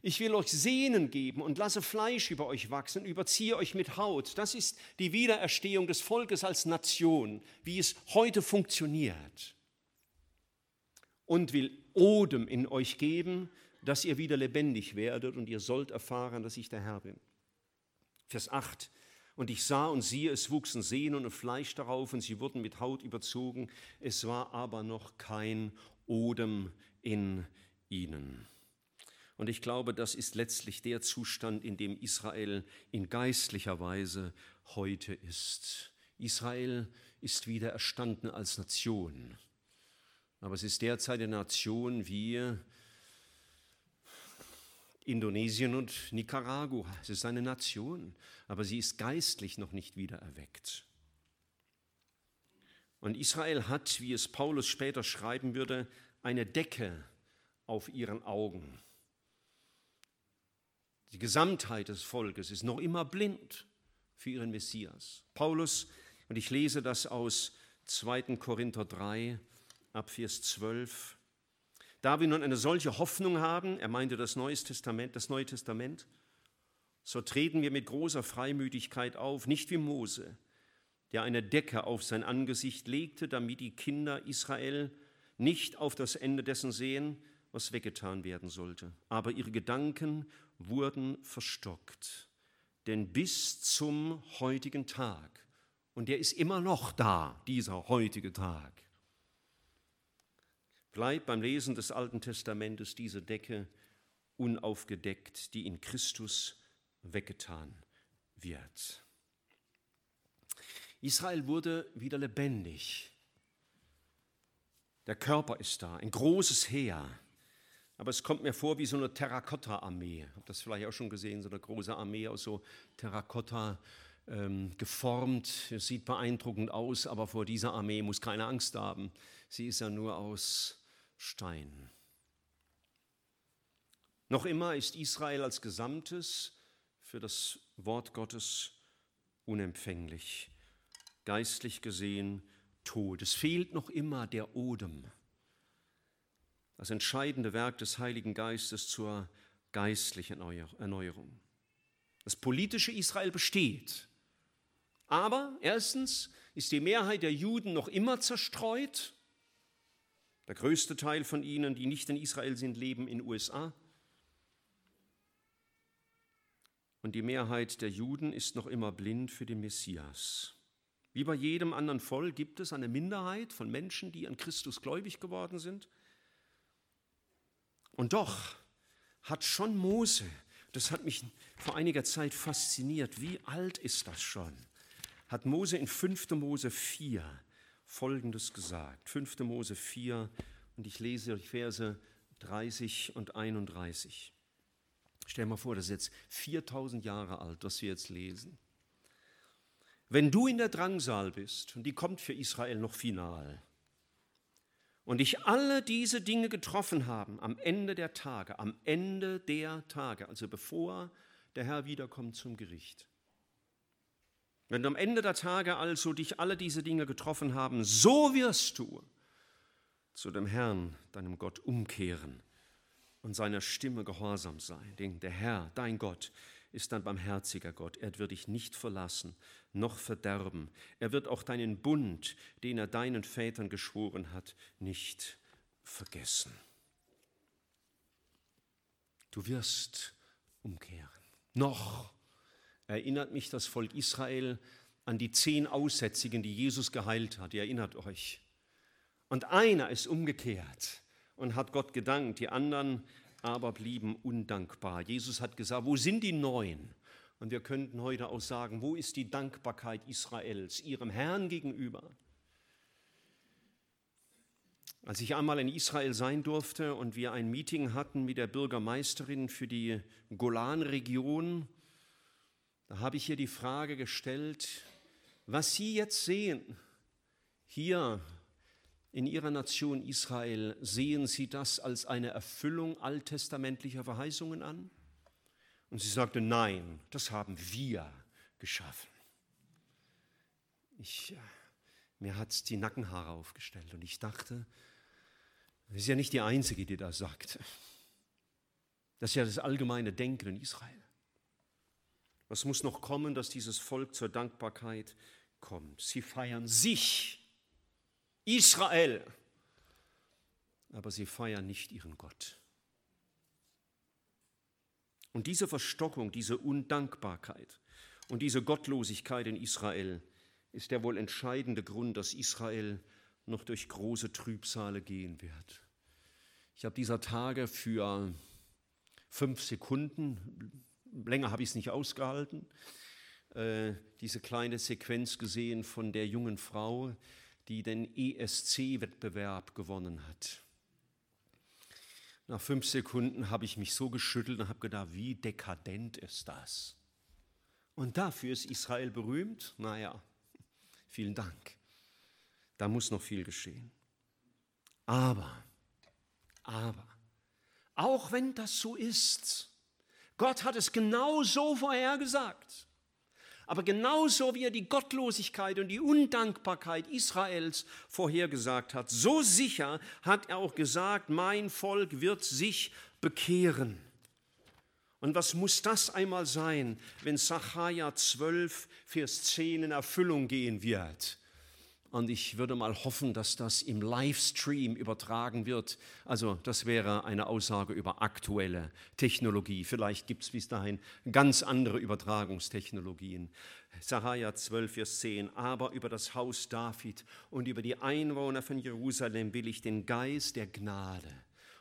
ich will euch Sehnen geben und lasse Fleisch über euch wachsen, überziehe euch mit Haut. Das ist die Wiedererstehung des Volkes als Nation, wie es heute funktioniert. Und will Odem in euch geben, dass ihr wieder lebendig werdet und ihr sollt erfahren, dass ich der Herr bin. Vers 8. Und ich sah und siehe, es wuchsen Sehnen und Fleisch darauf und sie wurden mit Haut überzogen. Es war aber noch kein Odem in ihnen. Und ich glaube, das ist letztlich der Zustand, in dem Israel in geistlicher Weise heute ist. Israel ist wieder erstanden als Nation. Aber es ist derzeit eine Nation wie Indonesien und Nicaragua. Es ist eine Nation, aber sie ist geistlich noch nicht wieder erweckt. Und Israel hat, wie es Paulus später schreiben würde, eine Decke auf ihren Augen. Die Gesamtheit des Volkes ist noch immer blind für ihren Messias. Paulus, und ich lese das aus 2. Korinther 3 ab Vers 12, da wir nun eine solche Hoffnung haben, er meinte das Neue Testament, das Neue Testament, so treten wir mit großer Freimütigkeit auf, nicht wie Mose, der eine Decke auf sein Angesicht legte, damit die Kinder Israel nicht auf das Ende dessen sehen, was weggetan werden sollte. Aber ihre Gedanken wurden verstockt. Denn bis zum heutigen Tag, und der ist immer noch da, dieser heutige Tag, bleibt beim Lesen des Alten Testamentes diese Decke unaufgedeckt, die in Christus weggetan wird. Israel wurde wieder lebendig. Der Körper ist da, ein großes Heer. Aber es kommt mir vor wie so eine Terrakotta-Armee. Habt das vielleicht auch schon gesehen, so eine große Armee aus so Terrakotta ähm, geformt. Es sieht beeindruckend aus, aber vor dieser Armee muss keine Angst haben. Sie ist ja nur aus Stein. Noch immer ist Israel als Gesamtes für das Wort Gottes unempfänglich geistlich gesehen tot. Es fehlt noch immer der Odem, das entscheidende Werk des Heiligen Geistes zur geistlichen Erneuerung. Das politische Israel besteht, aber erstens ist die Mehrheit der Juden noch immer zerstreut. Der größte Teil von ihnen, die nicht in Israel sind, leben in USA. Und die Mehrheit der Juden ist noch immer blind für den Messias. Wie bei jedem anderen Volk gibt es eine Minderheit von Menschen, die an Christus gläubig geworden sind. Und doch hat schon Mose, das hat mich vor einiger Zeit fasziniert, wie alt ist das schon, hat Mose in 5. Mose 4 Folgendes gesagt. 5. Mose 4 und ich lese die Verse 30 und 31. Stell mal vor, das ist jetzt 4000 Jahre alt, was wir jetzt lesen. Wenn du in der Drangsal bist, und die kommt für Israel noch final, und dich alle diese Dinge getroffen haben am Ende der Tage, am Ende der Tage, also bevor der Herr wiederkommt zum Gericht. Wenn du am Ende der Tage also dich alle diese Dinge getroffen haben, so wirst du zu dem Herrn, deinem Gott, umkehren und seiner Stimme gehorsam sein. Denn der Herr, dein Gott, ist ein barmherziger Gott. Er wird dich nicht verlassen noch verderben. Er wird auch deinen Bund, den er deinen Vätern geschworen hat, nicht vergessen. Du wirst umkehren. Noch erinnert mich das Volk Israel an die zehn Aussätzigen, die Jesus geheilt hat. Ihr erinnert euch. Und einer ist umgekehrt und hat Gott gedankt. Die anderen aber blieben undankbar. Jesus hat gesagt, wo sind die neun? Und wir könnten heute auch sagen, wo ist die Dankbarkeit Israels ihrem Herrn gegenüber? Als ich einmal in Israel sein durfte und wir ein Meeting hatten mit der Bürgermeisterin für die Golanregion, da habe ich ihr die Frage gestellt, was Sie jetzt sehen hier in Ihrer Nation Israel, sehen Sie das als eine Erfüllung alttestamentlicher Verheißungen an? Und sie sagte, nein, das haben wir geschaffen. Ich, äh, mir hat die Nackenhaare aufgestellt und ich dachte, das ist ja nicht die Einzige, die das sagt. Das ist ja das allgemeine Denken in Israel. Was muss noch kommen, dass dieses Volk zur Dankbarkeit kommt? Sie feiern sich, Israel, aber sie feiern nicht ihren Gott. Und diese Verstockung, diese Undankbarkeit und diese Gottlosigkeit in Israel ist der wohl entscheidende Grund, dass Israel noch durch große Trübsale gehen wird. Ich habe dieser Tage für fünf Sekunden, länger habe ich es nicht ausgehalten, äh, diese kleine Sequenz gesehen von der jungen Frau, die den ESC-Wettbewerb gewonnen hat. Nach fünf Sekunden habe ich mich so geschüttelt und habe gedacht, wie dekadent ist das? Und dafür ist Israel berühmt? Naja, vielen Dank. Da muss noch viel geschehen. Aber, aber, auch wenn das so ist, Gott hat es genau so vorhergesagt. Aber genauso wie er die Gottlosigkeit und die Undankbarkeit Israels vorhergesagt hat, so sicher hat er auch gesagt, mein Volk wird sich bekehren. Und was muss das einmal sein, wenn Sacharja 12, Vers 10 in Erfüllung gehen wird? Und ich würde mal hoffen, dass das im Livestream übertragen wird. Also das wäre eine Aussage über aktuelle Technologie. Vielleicht gibt es bis dahin ganz andere Übertragungstechnologien. Sacharja 12, Vers 10. Aber über das Haus David und über die Einwohner von Jerusalem will ich den Geist der Gnade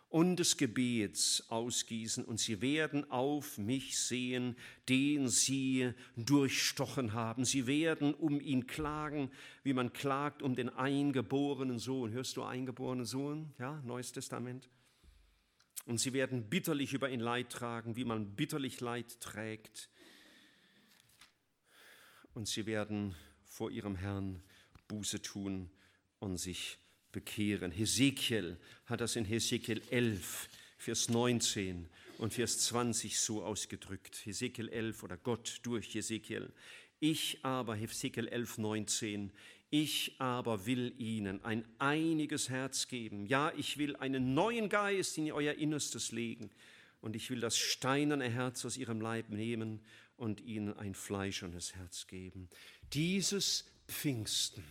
und des Gebets ausgießen, und sie werden auf mich sehen, den sie durchstochen haben. Sie werden um ihn klagen, wie man klagt um den eingeborenen Sohn. Hörst du eingeborenen Sohn? Ja, Neues Testament. Und sie werden bitterlich über ihn Leid tragen, wie man bitterlich Leid trägt. Und sie werden vor ihrem Herrn Buße tun und sich bekehren. Hesekiel hat das in Hesekiel 11, Vers 19 und Vers 20 so ausgedrückt. Hesekiel 11 oder Gott durch Hesekiel. Ich aber, Hesekiel 11, 19, ich aber will ihnen ein einiges Herz geben. Ja, ich will einen neuen Geist in euer Innerstes legen. Und ich will das steinerne Herz aus ihrem Leib nehmen und ihnen ein fleischernes Herz geben. Dieses Pfingsten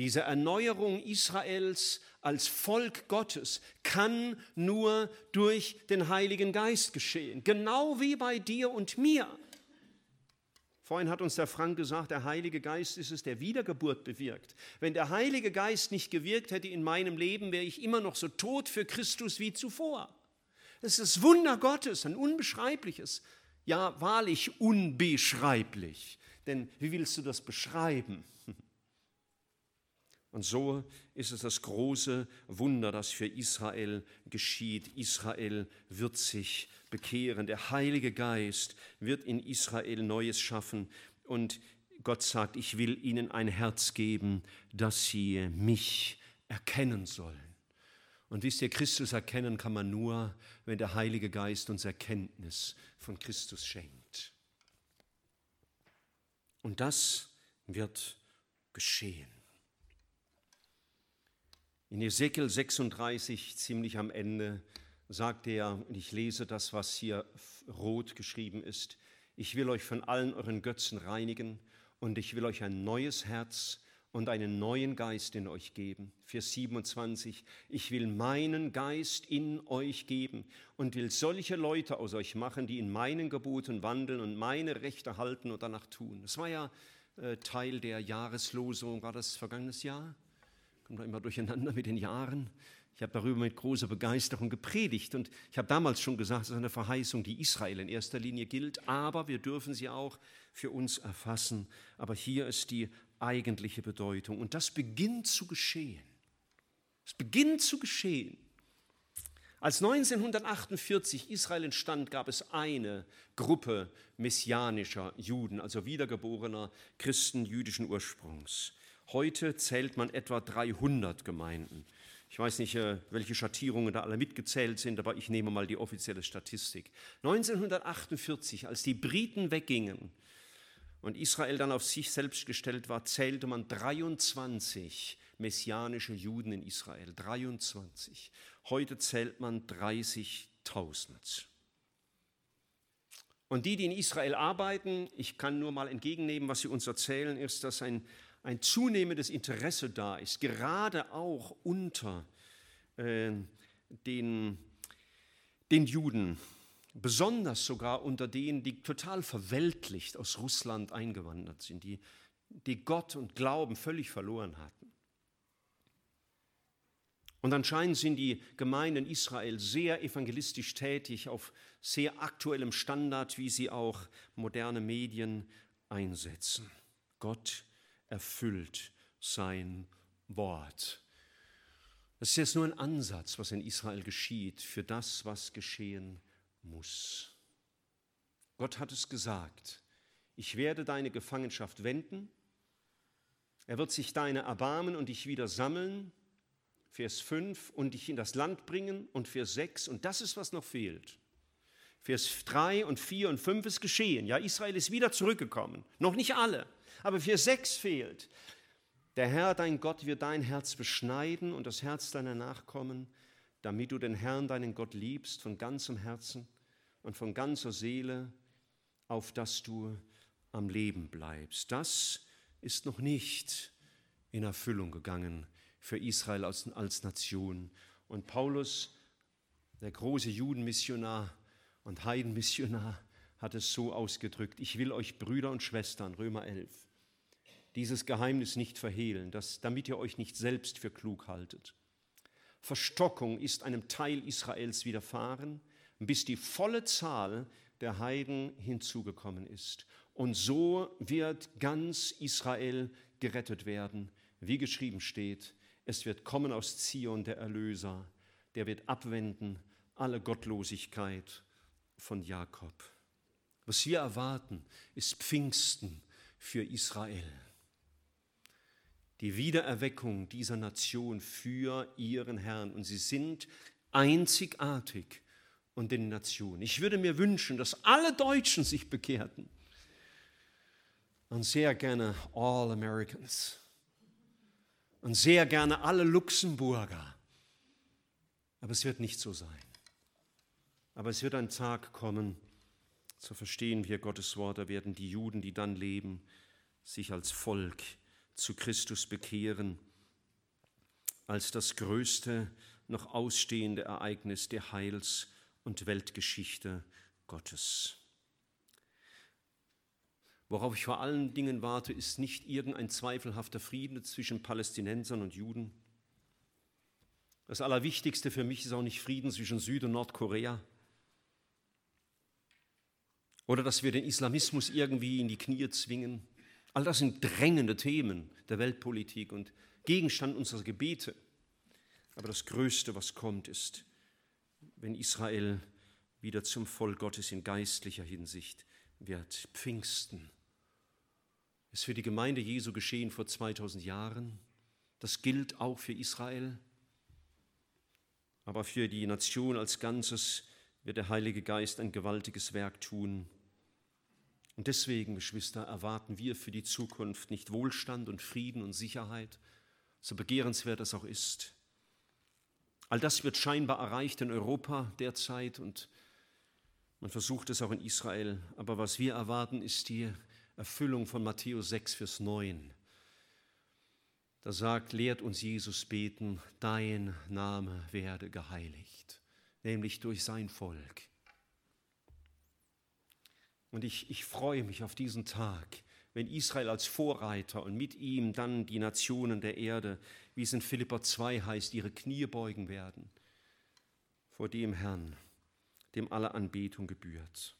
diese Erneuerung Israels als Volk Gottes kann nur durch den Heiligen Geist geschehen, genau wie bei dir und mir. Vorhin hat uns der Frank gesagt, der Heilige Geist ist es, der Wiedergeburt bewirkt. Wenn der Heilige Geist nicht gewirkt hätte in meinem Leben, wäre ich immer noch so tot für Christus wie zuvor. Es ist das Wunder Gottes, ein unbeschreibliches, ja wahrlich unbeschreiblich. Denn wie willst du das beschreiben? Und so ist es das große Wunder, das für Israel geschieht. Israel wird sich bekehren. Der Heilige Geist wird in Israel Neues schaffen. Und Gott sagt, ich will ihnen ein Herz geben, dass sie mich erkennen sollen. Und wisst ihr, Christus erkennen kann man nur, wenn der Heilige Geist uns Erkenntnis von Christus schenkt. Und das wird geschehen. In Ezekiel 36, ziemlich am Ende, sagt er, und ich lese das, was hier rot geschrieben ist, ich will euch von allen euren Götzen reinigen und ich will euch ein neues Herz und einen neuen Geist in euch geben. Vers 27, ich will meinen Geist in euch geben und will solche Leute aus euch machen, die in meinen Geboten wandeln und meine Rechte halten und danach tun. Das war ja äh, Teil der Jahreslosung, war das vergangenes Jahr? Komme da immer durcheinander mit den Jahren. Ich habe darüber mit großer Begeisterung gepredigt und ich habe damals schon gesagt, es ist eine Verheißung, die Israel in erster Linie gilt, aber wir dürfen sie auch für uns erfassen. Aber hier ist die eigentliche Bedeutung und das beginnt zu geschehen. Es beginnt zu geschehen. Als 1948 Israel entstand, gab es eine Gruppe messianischer Juden, also wiedergeborener Christen jüdischen Ursprungs. Heute zählt man etwa 300 Gemeinden. Ich weiß nicht, äh, welche Schattierungen da alle mitgezählt sind, aber ich nehme mal die offizielle Statistik. 1948, als die Briten weggingen und Israel dann auf sich selbst gestellt war, zählte man 23 messianische Juden in Israel. 23. Heute zählt man 30.000. Und die, die in Israel arbeiten, ich kann nur mal entgegennehmen, was sie uns erzählen, ist, dass ein ein zunehmendes Interesse da ist, gerade auch unter äh, den, den Juden, besonders sogar unter denen, die total verweltlicht aus Russland eingewandert sind, die, die Gott und Glauben völlig verloren hatten. Und anscheinend sind die Gemeinden Israel sehr evangelistisch tätig, auf sehr aktuellem Standard, wie sie auch moderne Medien einsetzen. Gott erfüllt sein Wort. Das ist jetzt nur ein Ansatz, was in Israel geschieht, für das, was geschehen muss. Gott hat es gesagt, ich werde deine Gefangenschaft wenden, er wird sich deine erbarmen und dich wieder sammeln, Vers 5, und dich in das Land bringen und Vers 6, und das ist, was noch fehlt. Vers 3 und 4 und 5 ist geschehen. Ja, Israel ist wieder zurückgekommen. Noch nicht alle. Aber Vers 6 fehlt. Der Herr, dein Gott, wird dein Herz beschneiden und das Herz deiner Nachkommen, damit du den Herrn, deinen Gott, liebst von ganzem Herzen und von ganzer Seele, auf dass du am Leben bleibst. Das ist noch nicht in Erfüllung gegangen für Israel als, als Nation. Und Paulus, der große Judenmissionar und Heidenmissionar, hat es so ausgedrückt, ich will euch Brüder und Schwestern, Römer 11, dieses Geheimnis nicht verhehlen, dass, damit ihr euch nicht selbst für klug haltet. Verstockung ist einem Teil Israels widerfahren, bis die volle Zahl der Heiden hinzugekommen ist. Und so wird ganz Israel gerettet werden, wie geschrieben steht, es wird kommen aus Zion der Erlöser, der wird abwenden alle Gottlosigkeit von Jakob. Was wir erwarten, ist Pfingsten für Israel. Die Wiedererweckung dieser Nation für ihren Herrn. Und sie sind einzigartig und den Nationen. Ich würde mir wünschen, dass alle Deutschen sich bekehrten. Und sehr gerne All Americans. Und sehr gerne alle Luxemburger. Aber es wird nicht so sein. Aber es wird ein Tag kommen, so verstehen wir Gottes Wort, da werden die Juden, die dann leben, sich als Volk zu Christus bekehren, als das größte noch ausstehende Ereignis der Heils- und Weltgeschichte Gottes. Worauf ich vor allen Dingen warte, ist nicht irgendein zweifelhafter Frieden zwischen Palästinensern und Juden. Das Allerwichtigste für mich ist auch nicht Frieden zwischen Süd- und Nordkorea. Oder dass wir den Islamismus irgendwie in die Knie zwingen. All das sind drängende Themen der Weltpolitik und Gegenstand unserer Gebete. Aber das Größte, was kommt, ist wenn Israel wieder zum Volk Gottes in geistlicher Hinsicht wird. Pfingsten ist für die Gemeinde Jesu geschehen vor 2000 Jahren. Das gilt auch für Israel. Aber für die Nation als Ganzes wird der Heilige Geist ein gewaltiges Werk tun. Und deswegen, Geschwister, erwarten wir für die Zukunft nicht Wohlstand und Frieden und Sicherheit, so begehrenswert es auch ist. All das wird scheinbar erreicht in Europa derzeit und man versucht es auch in Israel. Aber was wir erwarten, ist die Erfüllung von Matthäus 6, Vers 9. Da sagt, lehrt uns Jesus beten, dein Name werde geheiligt, nämlich durch sein Volk. Und ich, ich freue mich auf diesen Tag, wenn Israel als Vorreiter und mit ihm dann die Nationen der Erde, wie es in Philippa 2 heißt, ihre Knie beugen werden vor dem Herrn, dem alle Anbetung gebührt.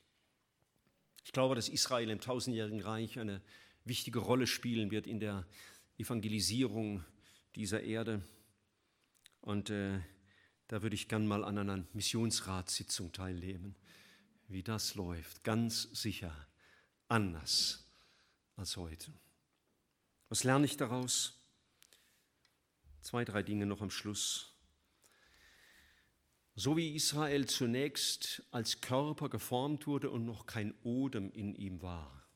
Ich glaube, dass Israel im tausendjährigen Reich eine wichtige Rolle spielen wird in der Evangelisierung dieser Erde. Und äh, da würde ich gern mal an einer Missionsratssitzung teilnehmen, wie das läuft. Ganz sicher anders als heute. Was lerne ich daraus? Zwei, drei Dinge noch am Schluss. So wie Israel zunächst als Körper geformt wurde und noch kein Odem in ihm war,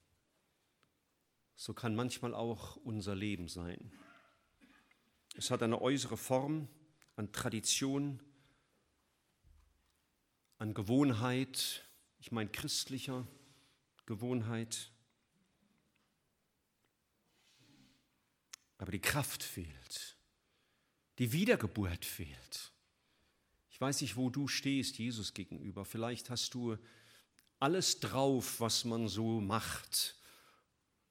so kann manchmal auch unser Leben sein. Es hat eine äußere Form an Tradition, an Gewohnheit, ich meine christlicher Gewohnheit. Aber die Kraft fehlt. Die Wiedergeburt fehlt. Ich weiß nicht, wo du stehst Jesus gegenüber. Vielleicht hast du alles drauf, was man so macht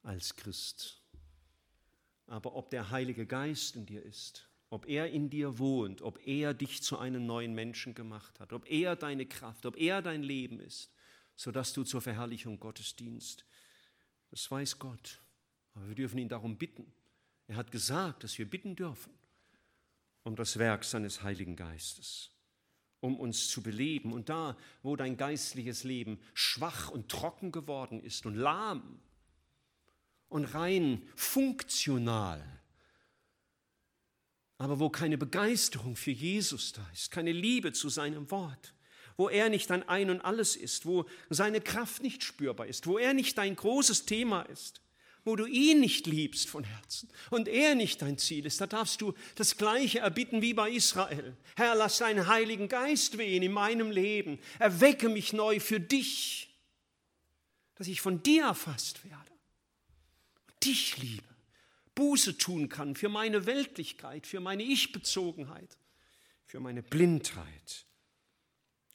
als Christ. Aber ob der Heilige Geist in dir ist, ob er in dir wohnt, ob er dich zu einem neuen Menschen gemacht hat, ob er deine Kraft, ob er dein Leben ist, sodass du zur Verherrlichung Gottes dienst, das weiß Gott. Aber wir dürfen ihn darum bitten. Er hat gesagt, dass wir bitten dürfen. um das Werk seines Heiligen Geistes, um uns zu beleben. Und da, wo dein geistliches Leben schwach und trocken geworden ist und lahm und rein funktional, aber wo keine Begeisterung für Jesus da ist, keine Liebe zu seinem Wort, wo er nicht dein Ein und alles ist, wo seine Kraft nicht spürbar ist, wo er nicht dein großes Thema ist, wo du ihn nicht liebst von Herzen und er nicht dein Ziel ist, da darfst du das Gleiche erbitten wie bei Israel. Herr, lass deinen Heiligen Geist wehen in meinem Leben. Erwecke mich neu für dich, dass ich von dir erfasst werde dich liebe, Buße tun kann für meine Weltlichkeit, für meine Ich-Bezogenheit, für meine Blindheit.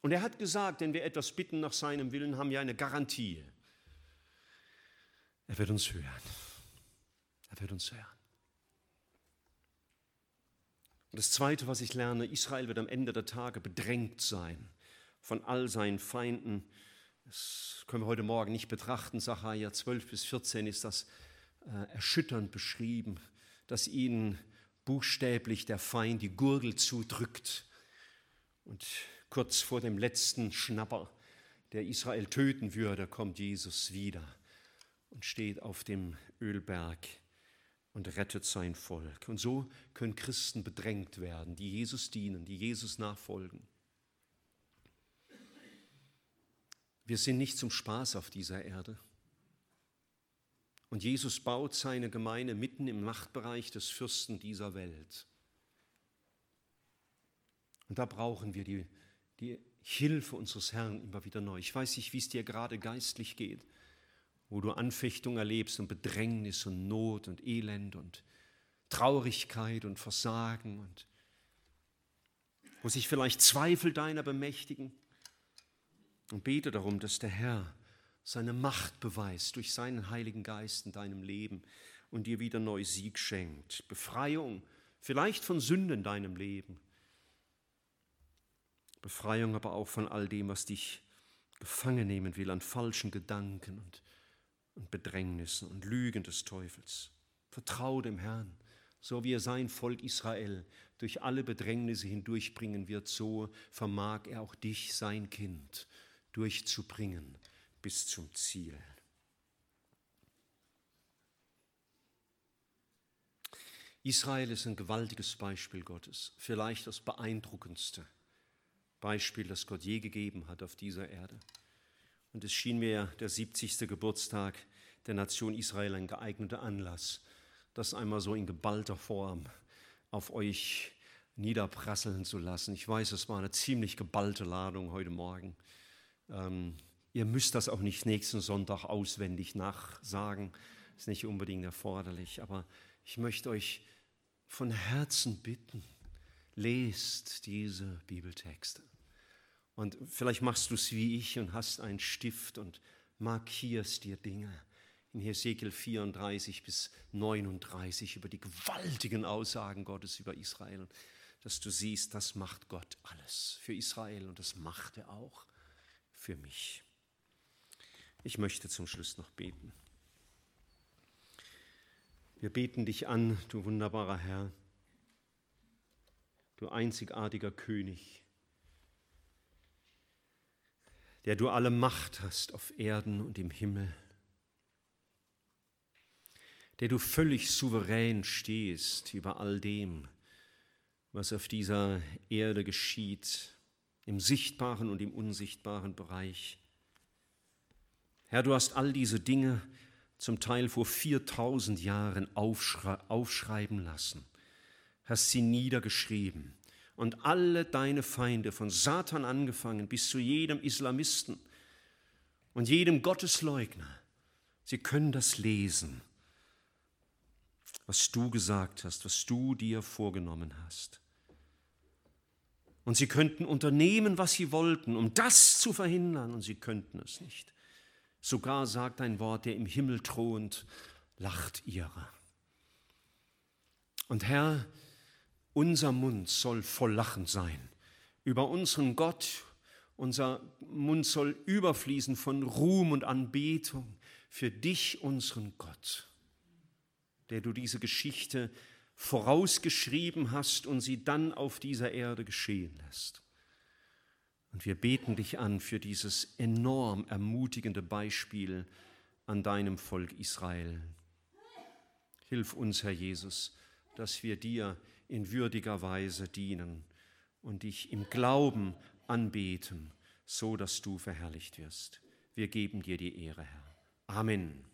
Und er hat gesagt, wenn wir etwas bitten nach seinem Willen, haben wir eine Garantie. Er wird uns hören. Er wird uns hören. Und das Zweite, was ich lerne, Israel wird am Ende der Tage bedrängt sein von all seinen Feinden. Das können wir heute Morgen nicht betrachten. Sacharja 12 bis 14 ist das äh, erschütternd beschrieben, dass ihnen buchstäblich der Feind die Gurgel zudrückt. Und kurz vor dem letzten Schnapper, der Israel töten würde, kommt Jesus wieder und steht auf dem Ölberg und rettet sein Volk. Und so können Christen bedrängt werden, die Jesus dienen, die Jesus nachfolgen. Wir sind nicht zum Spaß auf dieser Erde. Und Jesus baut seine Gemeinde mitten im Machtbereich des Fürsten dieser Welt. Und da brauchen wir die, die Hilfe unseres Herrn immer wieder neu. Ich weiß nicht, wie es dir gerade geistlich geht wo du Anfechtung erlebst und Bedrängnis und Not und Elend und Traurigkeit und Versagen und wo sich vielleicht Zweifel deiner bemächtigen. Und bete darum, dass der Herr seine Macht beweist durch seinen Heiligen Geist in deinem Leben und dir wieder neu Sieg schenkt. Befreiung, vielleicht von Sünden in deinem Leben. Befreiung aber auch von all dem, was dich gefangen nehmen will an falschen Gedanken und und Bedrängnissen und Lügen des Teufels. Vertraue dem Herrn, so wie er sein Volk Israel durch alle Bedrängnisse hindurchbringen wird, so vermag er auch dich, sein Kind, durchzubringen bis zum Ziel. Israel ist ein gewaltiges Beispiel Gottes, vielleicht das beeindruckendste Beispiel, das Gott je gegeben hat auf dieser Erde. Und es schien mir der 70. Geburtstag der Nation Israel ein geeigneter Anlass, das einmal so in geballter Form auf euch niederprasseln zu lassen. Ich weiß, es war eine ziemlich geballte Ladung heute Morgen. Ähm, ihr müsst das auch nicht nächsten Sonntag auswendig nachsagen, ist nicht unbedingt erforderlich, aber ich möchte euch von Herzen bitten, lest diese Bibeltexte. Und vielleicht machst du es wie ich und hast einen Stift und markierst dir Dinge in Hesekiel 34 bis 39 über die gewaltigen Aussagen Gottes über Israel, dass du siehst, das macht Gott alles für Israel und das macht er auch für mich. Ich möchte zum Schluss noch beten. Wir beten dich an, du wunderbarer Herr, du einzigartiger König der du alle Macht hast auf Erden und im Himmel, der du völlig souverän stehst über all dem, was auf dieser Erde geschieht, im sichtbaren und im unsichtbaren Bereich. Herr, du hast all diese Dinge zum Teil vor 4000 Jahren aufschreiben lassen, hast sie niedergeschrieben und alle deine Feinde, von Satan angefangen bis zu jedem Islamisten und jedem Gottesleugner, sie können das lesen, was du gesagt hast, was du dir vorgenommen hast. Und sie könnten unternehmen, was sie wollten, um das zu verhindern, und sie könnten es nicht. Sogar sagt ein Wort, der im Himmel thront, lacht ihrer. Und Herr, unser Mund soll voll Lachen sein über unseren Gott. Unser Mund soll überfließen von Ruhm und Anbetung für dich, unseren Gott, der du diese Geschichte vorausgeschrieben hast und sie dann auf dieser Erde geschehen lässt. Und wir beten dich an für dieses enorm ermutigende Beispiel an deinem Volk Israel. Hilf uns, Herr Jesus, dass wir dir in würdiger Weise dienen und dich im Glauben anbeten, so dass du verherrlicht wirst. Wir geben dir die Ehre, Herr. Amen.